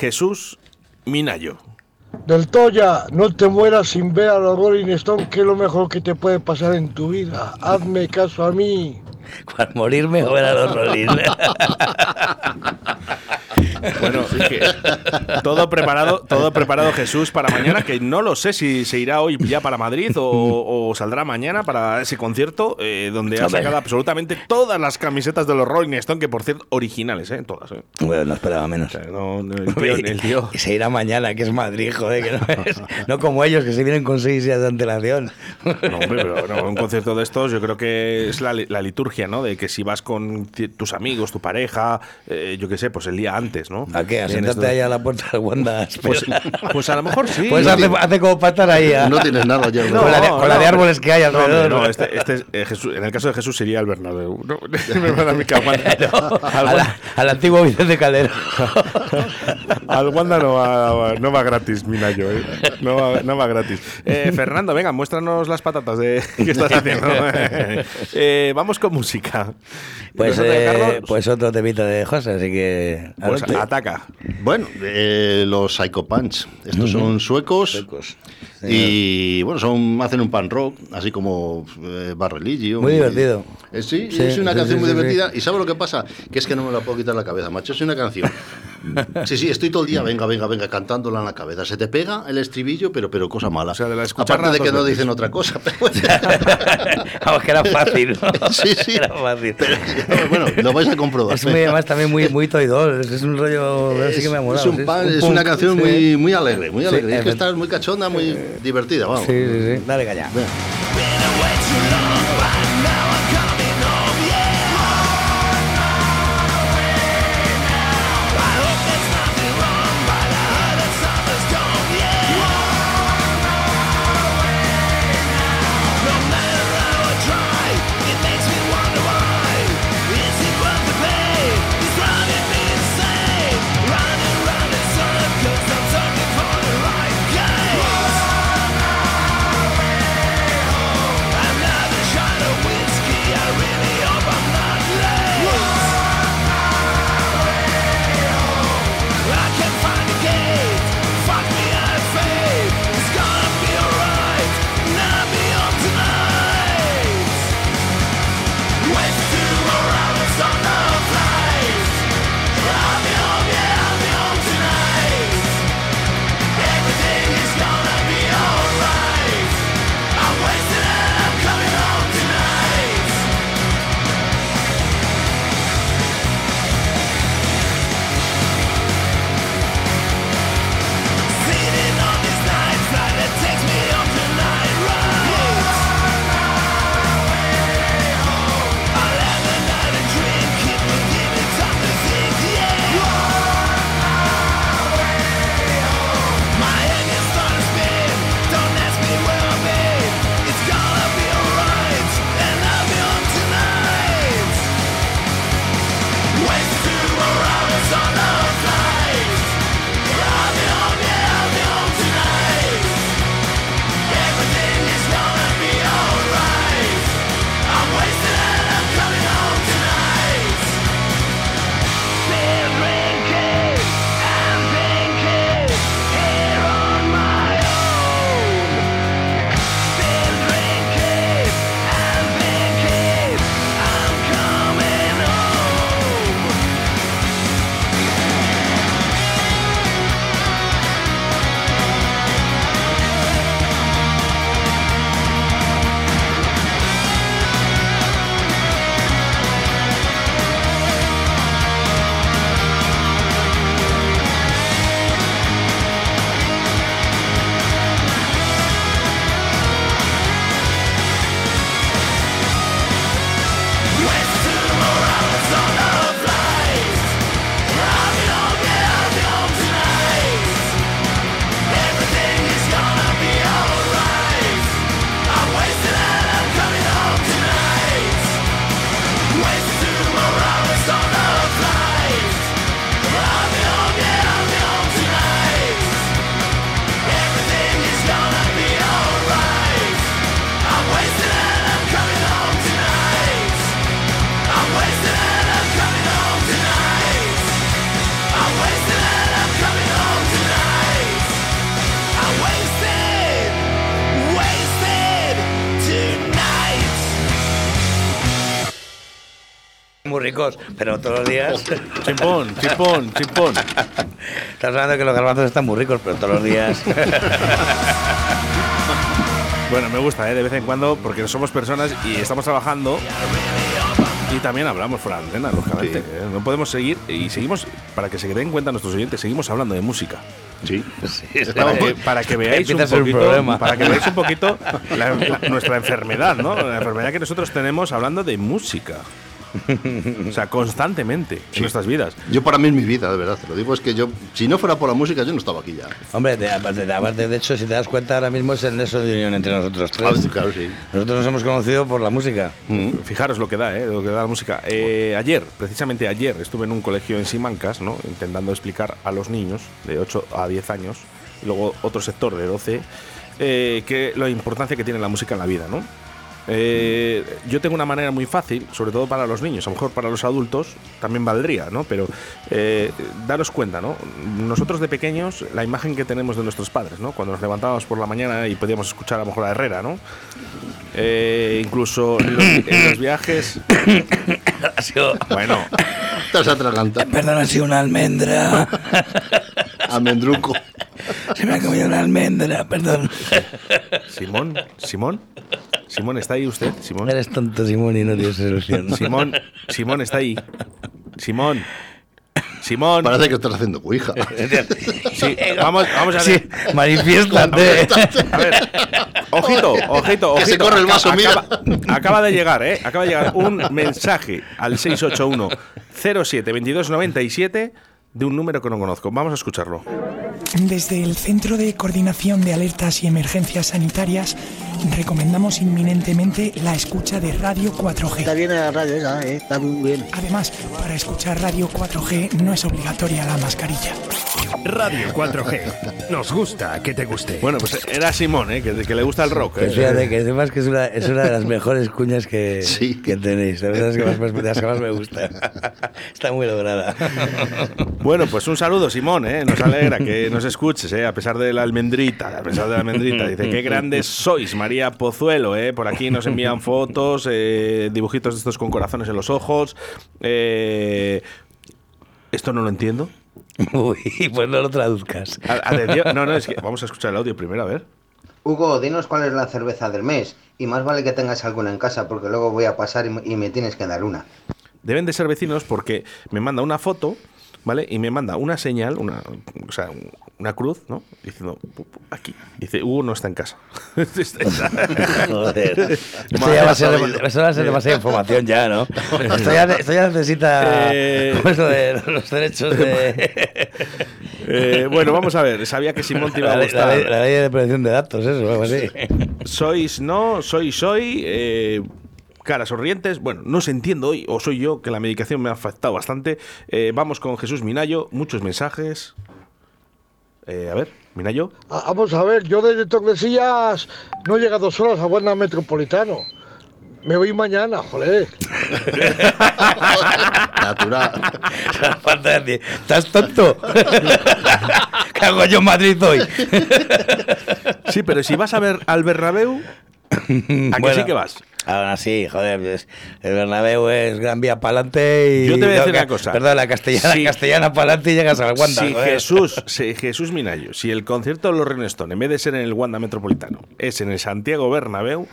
Jesús Minayo. Del Toya, no te mueras sin ver a los Rolling Stones, que es lo mejor que te puede pasar en tu vida. Hazme caso a mí. (laughs) Morirme o ver a los Rolling. (laughs) Bueno, es (laughs) que todo preparado, todo preparado Jesús para mañana, que no lo sé si se irá hoy ya para Madrid o, o saldrá mañana para ese concierto eh, donde ha sacado absolutamente todas las camisetas de los Rolling Stone, que por cierto, originales, ¿eh? Todas, ¿eh? Bueno, no esperaba menos. No, no, el tío, el tío- se irá mañana, que es Madrid, joder, que no es. No como ellos, que se vienen con seis días de antelación. No, hombre, pero no, un concierto de estos yo creo que es la, li- la liturgia, ¿no? De que si vas con tus amigos, tu pareja, eh, yo qué sé, pues el día antes, ¿no? ¿A qué? ¿A En sentarte ahí a la puerta del Wanda? (laughs) Pues, pues a lo mejor sí. Pues hace, hace como para estar ahí. ¿eh? No tienes nada ya. con la de, con la de árboles que hay No, alrededor. no, este, este es, eh, Jesús- en el caso de Jesús sería el Bernabéu. No, (laughs) me van a mí que al a la- (laughs) al antiguo Vicente Calero. al Wanda no, va, no va gratis, Minayo. ¿eh? No, va, no va gratis. Eh, Fernando, venga, muéstranos las patatas de, que estás haciendo. Eh, vamos con música. Pues, ¿Cosa de eh, pues otro temita de José, así que. Pues. Ataca. Bueno, eh, los Psycho Punch. Estos son suecos. Y bueno, son, hacen un pan rock, así como eh. Muy y- divertido. Eh, sí, Sí, es una sí, canción sí, muy sí, divertida. ¿Y sabes lo que pasa? Que es que no me la puedo quitar la cabeza, macho. Es una canción. Sí, sí, estoy todo el día, venga, venga, venga, cantándola en la cabeza. Se te pega el estribillo, pero, pero cosa mala. O sea, de la Aparte de que no dicen otra cosa. pero. (laughs) Vamos, que era fácil. ¿no? Sí, sí. Era fácil. bueno, lo vais a comprobar. Es muy, además también muy, muy Toy Dolls, es un rollo. sí que me ha molado. es, un sí, pan- es punk, una canción sí. muy, muy alegre, muy Sí, alegre. es que estás muy cachonda, muy divertida, vamos. Sí, sí, sí. Dale. Running, ricos, pero todos los días. (laughs) Chimpón, chimpón, chimpón. Estás hablando de que los garbanzos están muy ricos, pero todos los días. (laughs) Bueno, me gusta, ¿eh? de vez en cuando, porque somos personas y estamos trabajando. Y también hablamos fuera de antena, lógicamente. ¿eh? No podemos seguir, y seguimos, para que se den cuenta nuestros oyentes, seguimos hablando de música. Sí. Para que, para que veáis un un poquito, problema. para que veáis un poquito la- (laughs) la- nuestra enfermedad, ¿no? La enfermedad que nosotros tenemos hablando de música. O sea, constantemente en nuestras vidas. Yo para mí es mi vida, de verdad, te lo digo, es que yo, si no fuera por la música, yo no estaba aquí ya. Hombre, de, aparte, de, hecho, si te das cuenta, ahora mismo es el nexo de unión entre nosotros tres. Ah, claro, sí. Nosotros nos hemos conocido por la música. Fijaros lo que da, ¿eh? lo que da la música. Eh, ayer, precisamente ayer, estuve en un colegio en Simancas, ¿no? intentando explicar a los niños de 8 a 10 años, y luego otro sector de 12, eh, que la importancia que tiene la música en la vida. ¿no? Eh, yo tengo una manera muy fácil, sobre todo para los niños, a lo mejor para los adultos también valdría, ¿no? Pero eh, daros cuenta, ¿no? Nosotros de pequeños, la imagen que tenemos de nuestros padres, ¿no? Cuando nos levantábamos por la mañana y podíamos escuchar a lo mejor a Herrera, ¿no? Eh, incluso en los, en los viajes. (coughs) Bueno, Te has atragantado. Perdón, ha sido una almendra. (laughs) Almendruco. Se me ha comido una almendra, perdón. Simón, Simón, Simón, ¿está ahí usted? Simón. Eres tonto, Simón, y no tienes solución. Simón, Simón, está ahí. Simón. Simón. Parece que estás haciendo cuija. Sí, vamos, vamos a ver. Sí, manifiéstate. A ver, ojito, ojito, ojito. Que se corre el vaso, acaba, acaba de llegar, ¿eh? Acaba de llegar un mensaje al 681 07 22 97 de un número que no conozco. Vamos a escucharlo. Desde el Centro de Coordinación de Alertas y Emergencias Sanitarias recomendamos inminentemente la escucha de Radio 4G. Está bien la radio esa, ¿eh? está muy bien. Además, para escuchar Radio 4G no es obligatoria la mascarilla. Radio 4G. Nos gusta que te guste. Bueno, pues era Simón, ¿eh? Que, que le gusta el rock. ¿eh? fíjate, que sepas que es una, es una de las mejores cuñas que, Sí. que tenéis. La verdad es que más, de las que más me gusta. Está muy lograda. Bueno, pues un saludo, Simón, ¿eh? Nos alegra que nos escuches, ¿eh? A pesar de la almendrita, a pesar de la almendrita. Dice, qué grandes sois, María Pozuelo, ¿eh? Por aquí nos envían (laughs) fotos, eh, dibujitos de estos con corazones en los ojos. Eh, esto no lo entiendo. (laughs) Uy, pues no lo traduzcas. Atención, no, no, es que vamos a escuchar el audio primero, a ver. Hugo, dinos cuál es la cerveza del mes. Y más vale que tengas alguna en casa porque luego voy a pasar y me- y me tienes que dar una. Deben de ser vecinos porque me manda una foto, ¿vale? Y me manda una señal, una, o sea, una cruz, ¿no? Diciendo, "Pu- pu- aquí. Dice, Hugo no está en casa. (laughs) (laughs) Joder. Esto ya va a ser, demasiada información ya, ¿no? (laughs) Esto ya, esto ya necesita Eh, ¿cómo es lo de los derechos de... Eh, bueno, vamos a ver. Sabía que Simón te iba a ley- la ley- gustar. la ley de protección de datos, eso, algo así. Sois no, soy soy. eh, caras sonrientes. Bueno, no se entiendo hoy, o soy yo, que la medicación me ha afectado bastante. Eh, vamos con Jesús Minayo, muchos mensajes. Eh, a ver, Minayo. Ah, Vamos a ver, yo desde Tordesillas no he llegado solas a Buena Metropolitano. Me voy mañana, joder. (laughs) Natural. (laughs) Falta decir, ¿estás tonto? (laughs) ¿Qué hago yo en Madrid hoy? Sí, pero si vas a ver al Bernabéu, ¿a que Bueno, sí que vas? Ahora sí, joder, pues, el Bernabéu es Gran Vía para adelante y... Yo te voy a decir no, una cosa. Perdón, la castellana, Sí. castellana para adelante y llegas al Wanda. si joder. Jesús, si Jesús Minayo, si el concierto de los Rolling Stones, en vez de ser en el Wanda Metropolitano, es en el Santiago Bernabéu,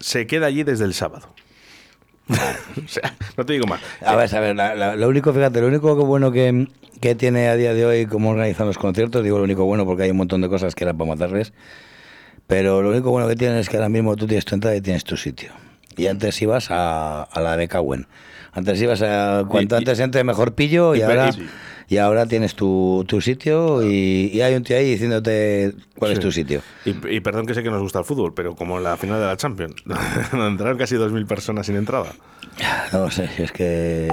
se queda allí desde el sábado. (laughs) o sea, no te digo más. A ver, a ver, la- la- lo único, fíjate, lo único que bueno que, que tiene a día de hoy cómo organizan los conciertos, digo lo único bueno porque hay un montón de cosas que eran para matarles, pero lo único bueno que tienen es que ahora mismo tú tienes tu entrada y tienes tu sitio. Y antes ibas a, a la de Cawen. Antes ibas a... Cuanto Y- antes entre mejor pillo y, y- ahora... y- Y ahora tienes tu, tu sitio y, y hay un tío ahí diciéndote cuál es tu sitio. Y, y perdón que sé que nos gusta el fútbol, pero como en la final de la Champions, (laughs) entraron casi 2.000 personas sin entrada. No sé, es que...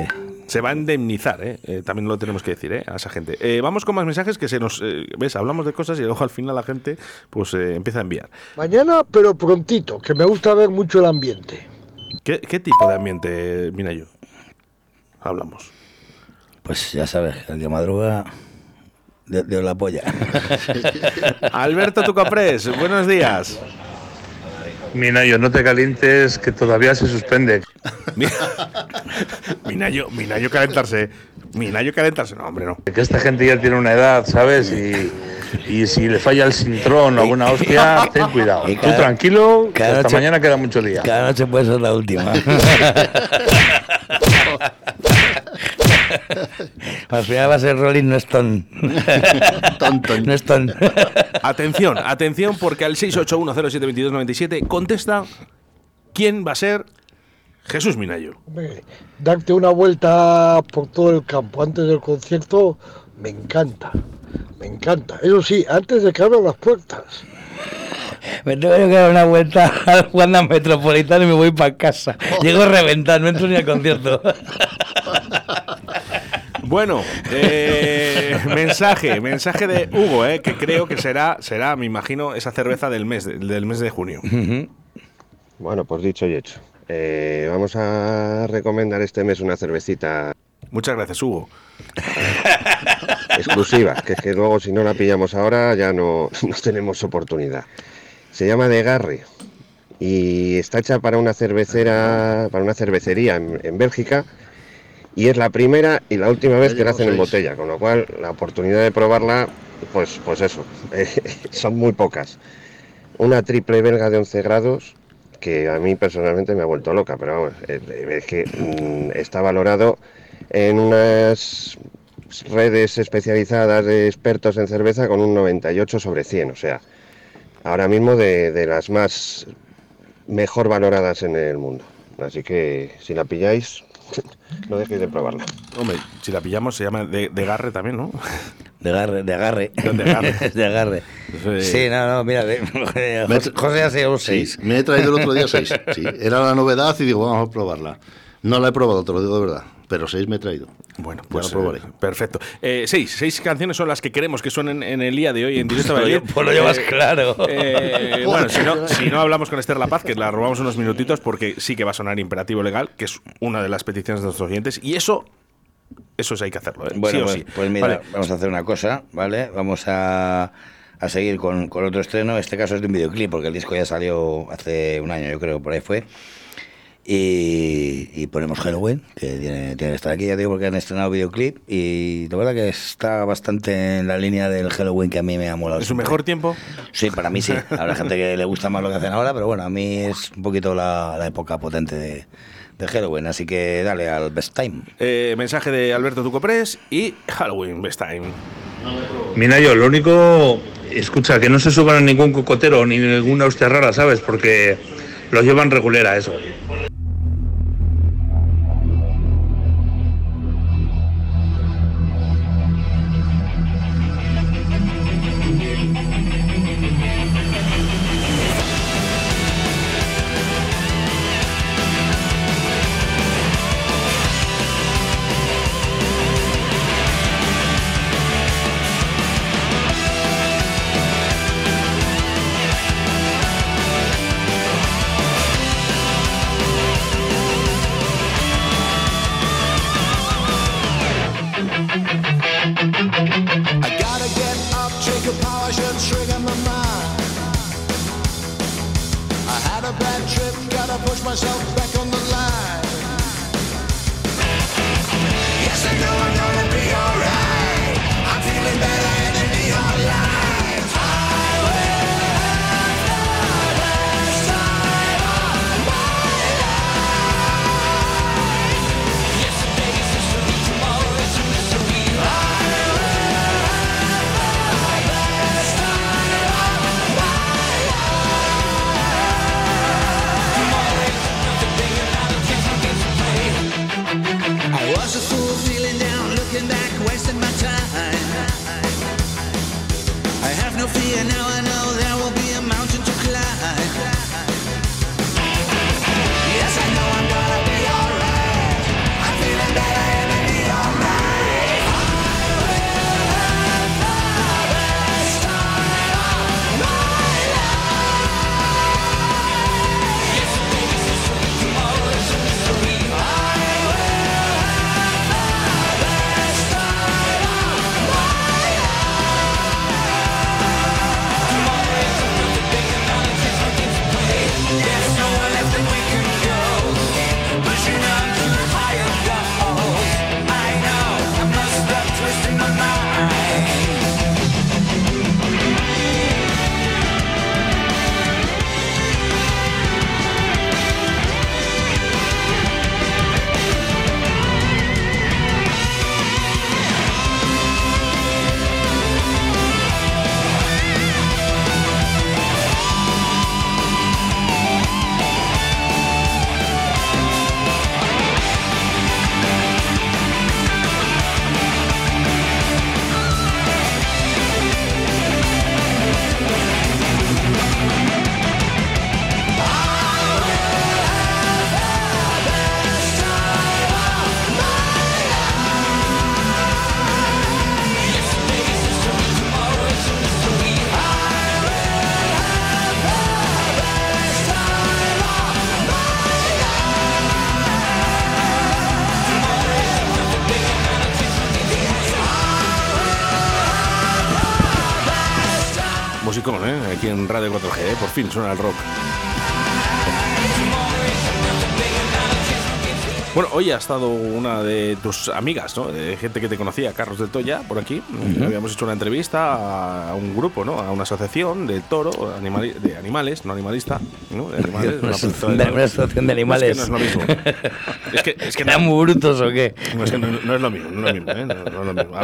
Se va a indemnizar, ¿eh? Eh, también lo tenemos que decir ¿eh? a esa gente. Eh, vamos con más mensajes que se nos... eh, ¿Ves? Hablamos de cosas y luego al final la gente pues eh, empieza a enviar. Mañana, pero prontito, que me gusta ver mucho el ambiente. ¿Qué, qué tipo de ambiente, Minayo? Hablamos. Pues ya sabes, el que madruga... Dios Dios la polla. (laughs) Alberto Tucaprés, buenos días. Minayo, no te calientes, que todavía se suspende. Minayo, Minayo calentarse. Minayo calentarse. No, hombre, no. Que esta gente ya tiene una edad, ¿sabes? Y, y si le falla el cintrón o alguna hostia, ten cuidado. y Tú cada- tranquilo, que cada hasta noche- mañana queda mucho día. Cada noche puede ser la última. (laughs) Al final va a ser Rolling no Stone. (laughs) No Stone. Atención, atención, porque al 681072297 contesta quién va a ser Jesús Minayo. Darte una vuelta por todo el campo antes del concierto me encanta. Me encanta. Eso sí, antes de que abran las puertas. Me tengo que dar una vuelta al Wanda Metropolitano y me voy para casa. Llego reventado, no entro ni al concierto. (laughs) Bueno, eh, (laughs) mensaje, mensaje de Hugo, eh, que creo que será, será, me imagino, esa cerveza del mes, de- del mes de junio. Bueno, pues dicho y hecho. Eh, vamos a recomendar este mes una cervecita Muchas gracias, Hugo. (laughs) exclusiva, que es que luego si no la pillamos ahora ya no, no tenemos oportunidad. Se llama De Garre y está hecha para una cervecera, para una cervecería en, en Bélgica y es la primera y la última vez que la hacen en botella, con lo cual la oportunidad de probarla, pues, pues eso, (laughs) eh, son muy pocas. Una triple belga de 11 grados que a mí personalmente me ha vuelto loca, pero vamos, eh, es que mm, está valorado en unas redes especializadas de expertos en cerveza con un 98 sobre 100, o sea, ahora mismo de, de las más mejor valoradas en el mundo. Así que si la pilláis, (laughs) no dejéis de probarla. Hombre, si la pillamos se llama de, de Garre también, ¿no? De agarre, de agarre. De agarre. (laughs) De agarre. Eh, Sí, no, no, mira, de- (laughs) José, José ha sido un Sí, 6. me he traído el otro día seis. Sí, era la novedad y digo, vamos a probarla. No la he probado, te lo digo de verdad, pero seis me he traído. Bueno, Ya pues la probaré. eh, perfecto. Eh, seis, seis canciones son las que queremos que suenen en el día de hoy en directo. (laughs) Pues lo pues lo llevas claro. eh, (laughs) bueno, si no, si no hablamos con Esther La Paz, que la robamos unos minutitos porque sí que va a sonar imperativo legal, que es una de las peticiones de nuestros oyentes, y eso, eso sí hay que hacerlo, ¿eh? Bueno, sí pues, sí. pues mira, Vale. vamos a hacer una cosa, ¿vale? Vamos a, a seguir con, con otro estreno. En este caso es de un videoclip, porque el disco ya salió hace un año, yo creo, por ahí fue. Y, y ponemos Halloween, que tiene, tiene que estar aquí, ya digo, porque han estrenado videoclip. Y la verdad que está bastante en la línea del Halloween que a mí me ha molado. ¿Es su mejor tiempo? Sí, para mí sí. (laughs) Habrá gente que le gusta más lo que hacen ahora, pero bueno, a mí es un poquito la, la época potente de, de Halloween. Así que dale al best time. Eh, mensaje de Alberto Tucopres y Halloween Best Time. Minayo, lo único, escucha, que no se suban a ningún cocotero ni ninguna hostia rara, ¿sabes? Porque los llevan regulera eso. Bolacha suave Aquí en Radio 4G, ¿eh? Por fin suena el rock. Bueno, hoy ha estado una de tus amigas, ¿no? De gente que te conocía, Carlos del Toya, por aquí. Habíamos hecho una entrevista a un grupo, ¿no? A una asociación de toro, animali- de animales, no animalista, ¿no? De animales. (laughs) Una asociación de- una asociación de animales. Es que no es lo mismo. Es que, es que ¿Eran muy brutos o qué? no, es que no, no es lo mismo, no es lo mismo, ¿eh? No, no es lo mismo.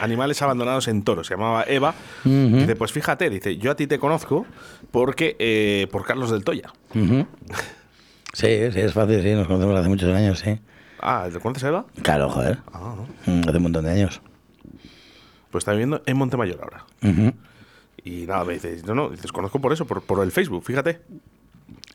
Animales abandonados en toros. Se llamaba Eva. Dice, pues fíjate, dice, yo a ti te conozco porque eh, por Carlos del Toya. Ujú. Sí, sí, es fácil, sí, nos conocemos hace muchos años, sí. Ah, ¿te conoces a Eva? Claro, joder. Ah, no. Mm, Hace un montón de años. Pues está viviendo en Montemayor ahora. Ujú. Y nada, me dices, no, no, dices, conozco por eso, por, por el Facebook, fíjate.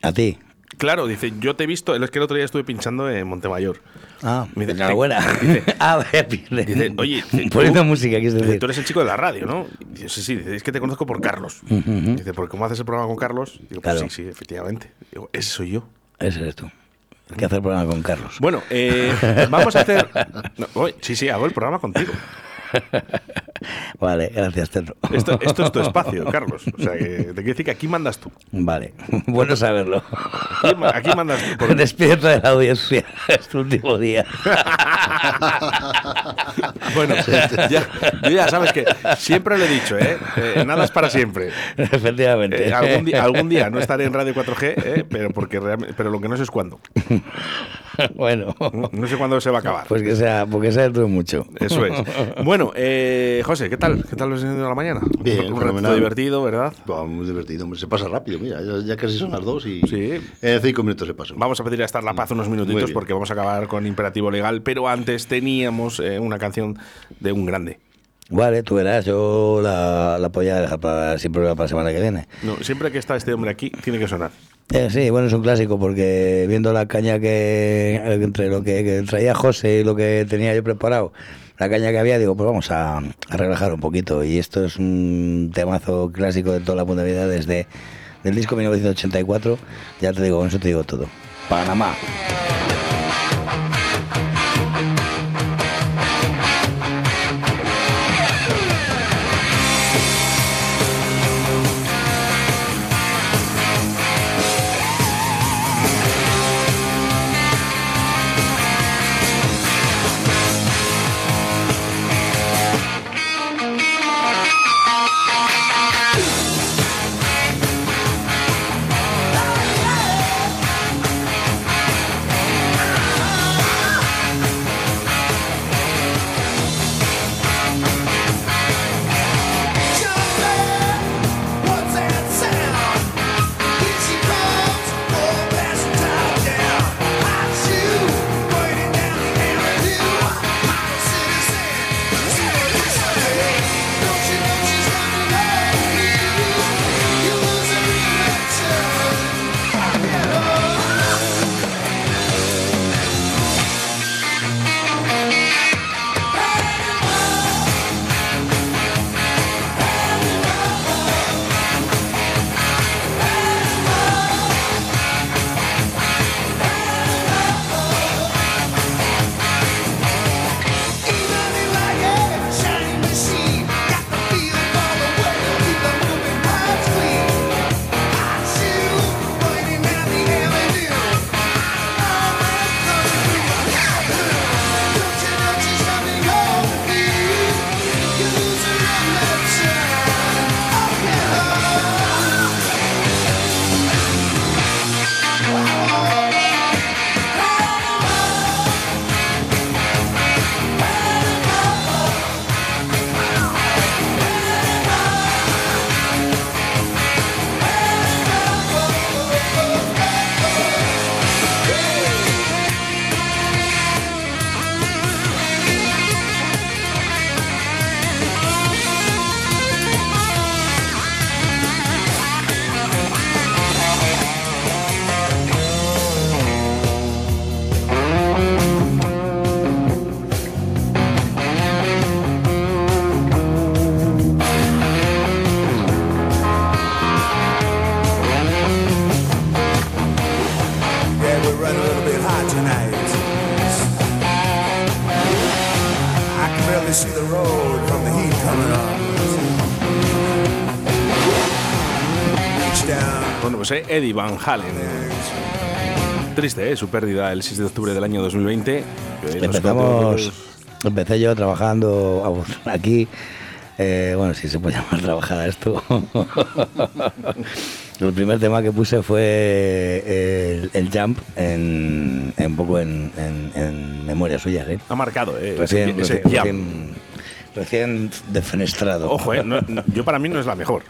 A ti. Claro, dice, yo te he visto, es que el otro día estuve pinchando en Montemayor. Ah, Me dice, enhorabuena. (laughs) Dice, (laughs) ah, vaya pierde. dice, oye, dice, (laughs) Poniendo tú- música, quieres dice, decir. tú eres el chico de la radio, ¿no? Y dice, sí, sí, dice, es que te conozco por Carlos. Dice, ¿por cómo haces el programa con Carlos? Digo, pues Claro. sí, sí, efectivamente. Digo, ese soy yo. Ese eres tú. Hay que hacer programa con Carlos. Bueno, eh, vamos a hacer. (laughs) No, sí, sí, hago el programa contigo. (laughs) Vale, gracias, Pedro. Esto, esto es tu (laughs) espacio, Carlos. O sea, que te quiero decir que aquí mandas tú. Vale, (laughs) bueno saberlo. Aquí, ma- aquí mandas tú. por- Despierta de la audiencia. Es tu último día. Bueno, ya, yo ya sabes que siempre lo he dicho, ¿eh? Eh, nada es para siempre. Efectivamente. Eh, algún, día, algún día no estaré en Radio 4G, ¿eh? pero, porque realmente, pero lo que no sé es cuándo. (laughs) bueno. No, sé cuándo se va a acabar. Pues que sea, porque sea dentro de mucho. Eso es. (laughs) Bueno, eh, José, ¿qué tal? ¿Qué tal los de la mañana? Bien, un fenomenal. divertido, ¿verdad? Buah, muy divertido, hombre, se pasa rápido, mira, ya, ya casi son las dos y Sí. en cinco minutos se pasó. Vamos a pedir a Estar la Paz unos minutitos porque vamos a acabar con Imperativo Legal, pero antes teníamos eh, una canción de un grande. Vale, tú verás, yo la, la podía dejar para, problema para la semana que viene. No, siempre que está este hombre aquí, tiene que sonar. Eh, sí, bueno, es un clásico porque viendo la caña que entre lo que, traía José y lo que tenía yo preparado, la caña que había, digo, pues vamos a, relajar un poquito. Y esto es un temazo clásico de toda la puta vida desde del disco 1984. Ya te digo, con eso te digo todo. Panamá. Eh, Eddie Van Halen. eh, Triste, ¿eh? Su pérdida el 6 de octubre del año 2020. que los Empezamos, empecé yo trabajando aquí. eh, bueno, si se puede llamar trabajar a esto. (laughs) El primer tema que puse fue el, el Jump, en, en un poco en, en, en memoria suya. ¿eh? Ha marcado, ¿eh? Recién, ese- ese recién, jam. recién- recién defenestrado. Ojo, ¿eh? No- no- yo para mí no es la mejor.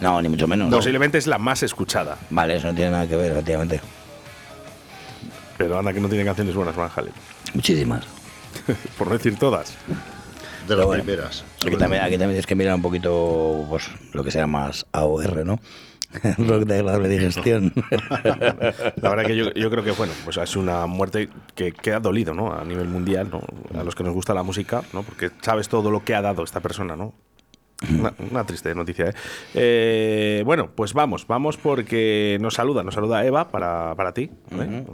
No, ni mucho menos. Posiblemente es la más escuchada. Vale, eso no tiene nada que ver, efectivamente. Pero anda que no tiene canciones buenas Van Halen. Muchísimas. (laughs) Por no decir todas. De las bueno, primeras. Aquí también, aquí también tienes que mirar un poquito pues, lo que sea más AOR, ¿no? (laughs) Rock de agradable digestión. (laughs) La verdad que yo, yo creo que bueno, pues es una muerte que, que ha dolido, ¿no? A nivel mundial, ¿no? A los que nos gusta la música, ¿no? Porque sabes todo lo que ha dado esta persona, ¿no? Una, una triste noticia, ¿eh? Eh, Bueno, pues vamos, vamos porque nos saluda, nos saluda Eva para, para ti, ¿eh?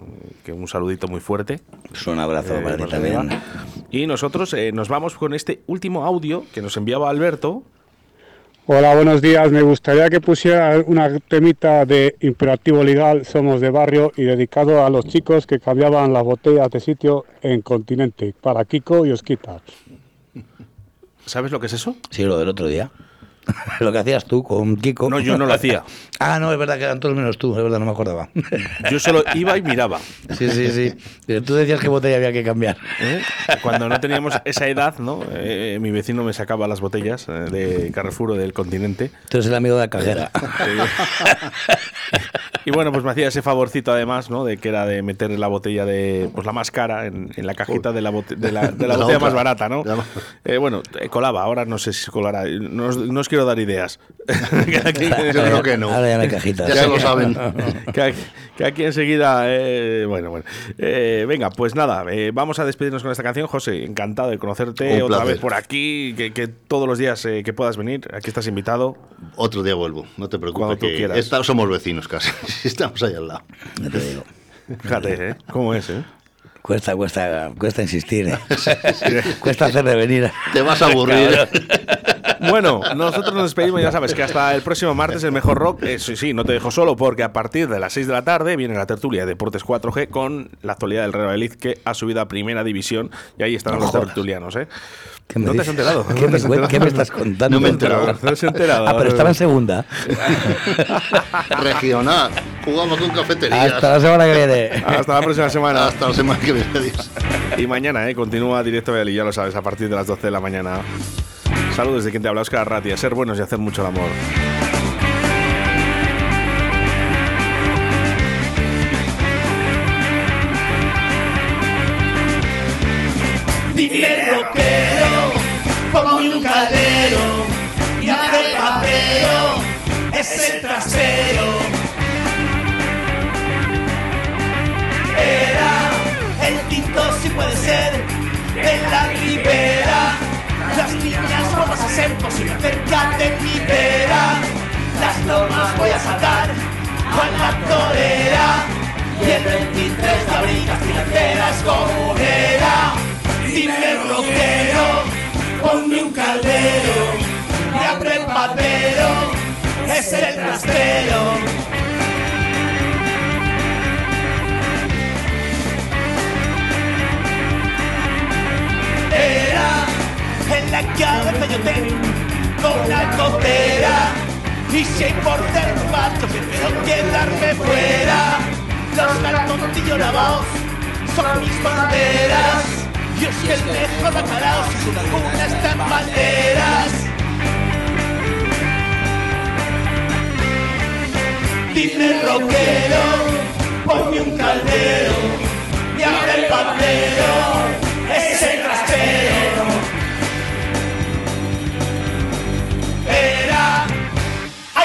que un saludito muy fuerte. Pues un abrazo Eh, para ti para también. Eva. Y nosotros eh, nos vamos con este último audio que nos enviaba Alberto. Hola, buenos días. Me gustaría que pusiera una temita de imperativo legal, somos de barrio y dedicado a los chicos que cambiaban las botellas de sitio en continente, para Kiko y Osquita. ¿Sabes lo que es eso? Sí, lo del otro día. (laughs) lo que hacías tú con Kiko. No, yo no lo hacía. (laughs) ah, no, es verdad que eran todos menos tú, es verdad, no me acordaba. Yo solo iba y miraba. (laughs) sí, sí, sí. Pero tú decías qué botella había que cambiar. ¿Eh? Cuando no teníamos esa edad, ¿no? Eh, mi vecino me sacaba las botellas eh, de Carrefour o del continente. Tú eres el amigo de la cajera. Y bueno, pues me hacía ese favorcito además, ¿no? De que era de meter la botella de, pues la más cara en, en la cajita de la, de la, de la De la botella otra. más barata, ¿no? Eh, bueno, eh, colaba, ahora no sé si colará. No no os quiero dar ideas. (laughs) Quien- Yo creo que no. Ahora ya no hay cajitas. Ya se lo (laughs) saben. que, que aquí enseguida. eh, bueno, bueno. Eh, venga, pues nada, eh, vamos a despedirnos con esta canción. José, encantado de conocerte Un otra placer. vez por aquí. Que, que todos los días eh, que puedas venir, aquí estás invitado. Otro día vuelvo, no te preocupes. Cuando tú que quieras. esta- somos vecinos casi. (laughs) Estamos ahí al lado. Ya te digo. Fíjate, ¿eh? ¿Cómo es, eh? Cuesta, cuesta, cuesta insistir. ¿eh? cuesta hacer de venir. Te vas a aburrir. Bueno, nosotros nos despedimos, ya sabes que hasta el próximo martes el mejor rock. Eh, sí, sí, no te dejo solo porque a partir de las 6 de la tarde viene la tertulia de Deportes 4G con la actualidad del Real Madrid que ha subido a primera división y ahí estarán No los jodas. tertulianos, ¿eh? ¿Qué me ¿No te has enterado? ¿Qué, ¿No me, enterado? qué me estás contando? No me he enterado. No has enterado. Ah, pero estaba en segunda. (laughs) Regional. Jugamos con cafeterías. Hasta la semana que viene. Hasta la próxima semana. Hasta la semana que viene. Adiós. Y mañana, ¿eh? Continúa Directo Valladolid, ya lo sabes, a partir de las 12 de la mañana. Saludos de quien te habla, Oscar Ratia. Ser buenos y hacer mucho el amor. Dime rockero, como un caldero, y hace papero, es el trasero. Era el tinto si puede ser, en la ribera. Ser posible cerca de mi vera. Las normas voy a saltar con la torera. Y el 23 de abril las financieras comunera. Dime rockero, ponme un caldero y abre el papero, es el trastero. Era en la cabeza yo tengo una costera y si hay por ser macho prefiero quedarme fuera. Los calzoncillos lavados son mis banderas. Yo soy el mejor bacalao sin ninguna estas banderas Dime rockero, ponme un caldero. Y ahora el bandero es el trastero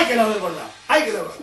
Hay que darle por. Hay que darle por.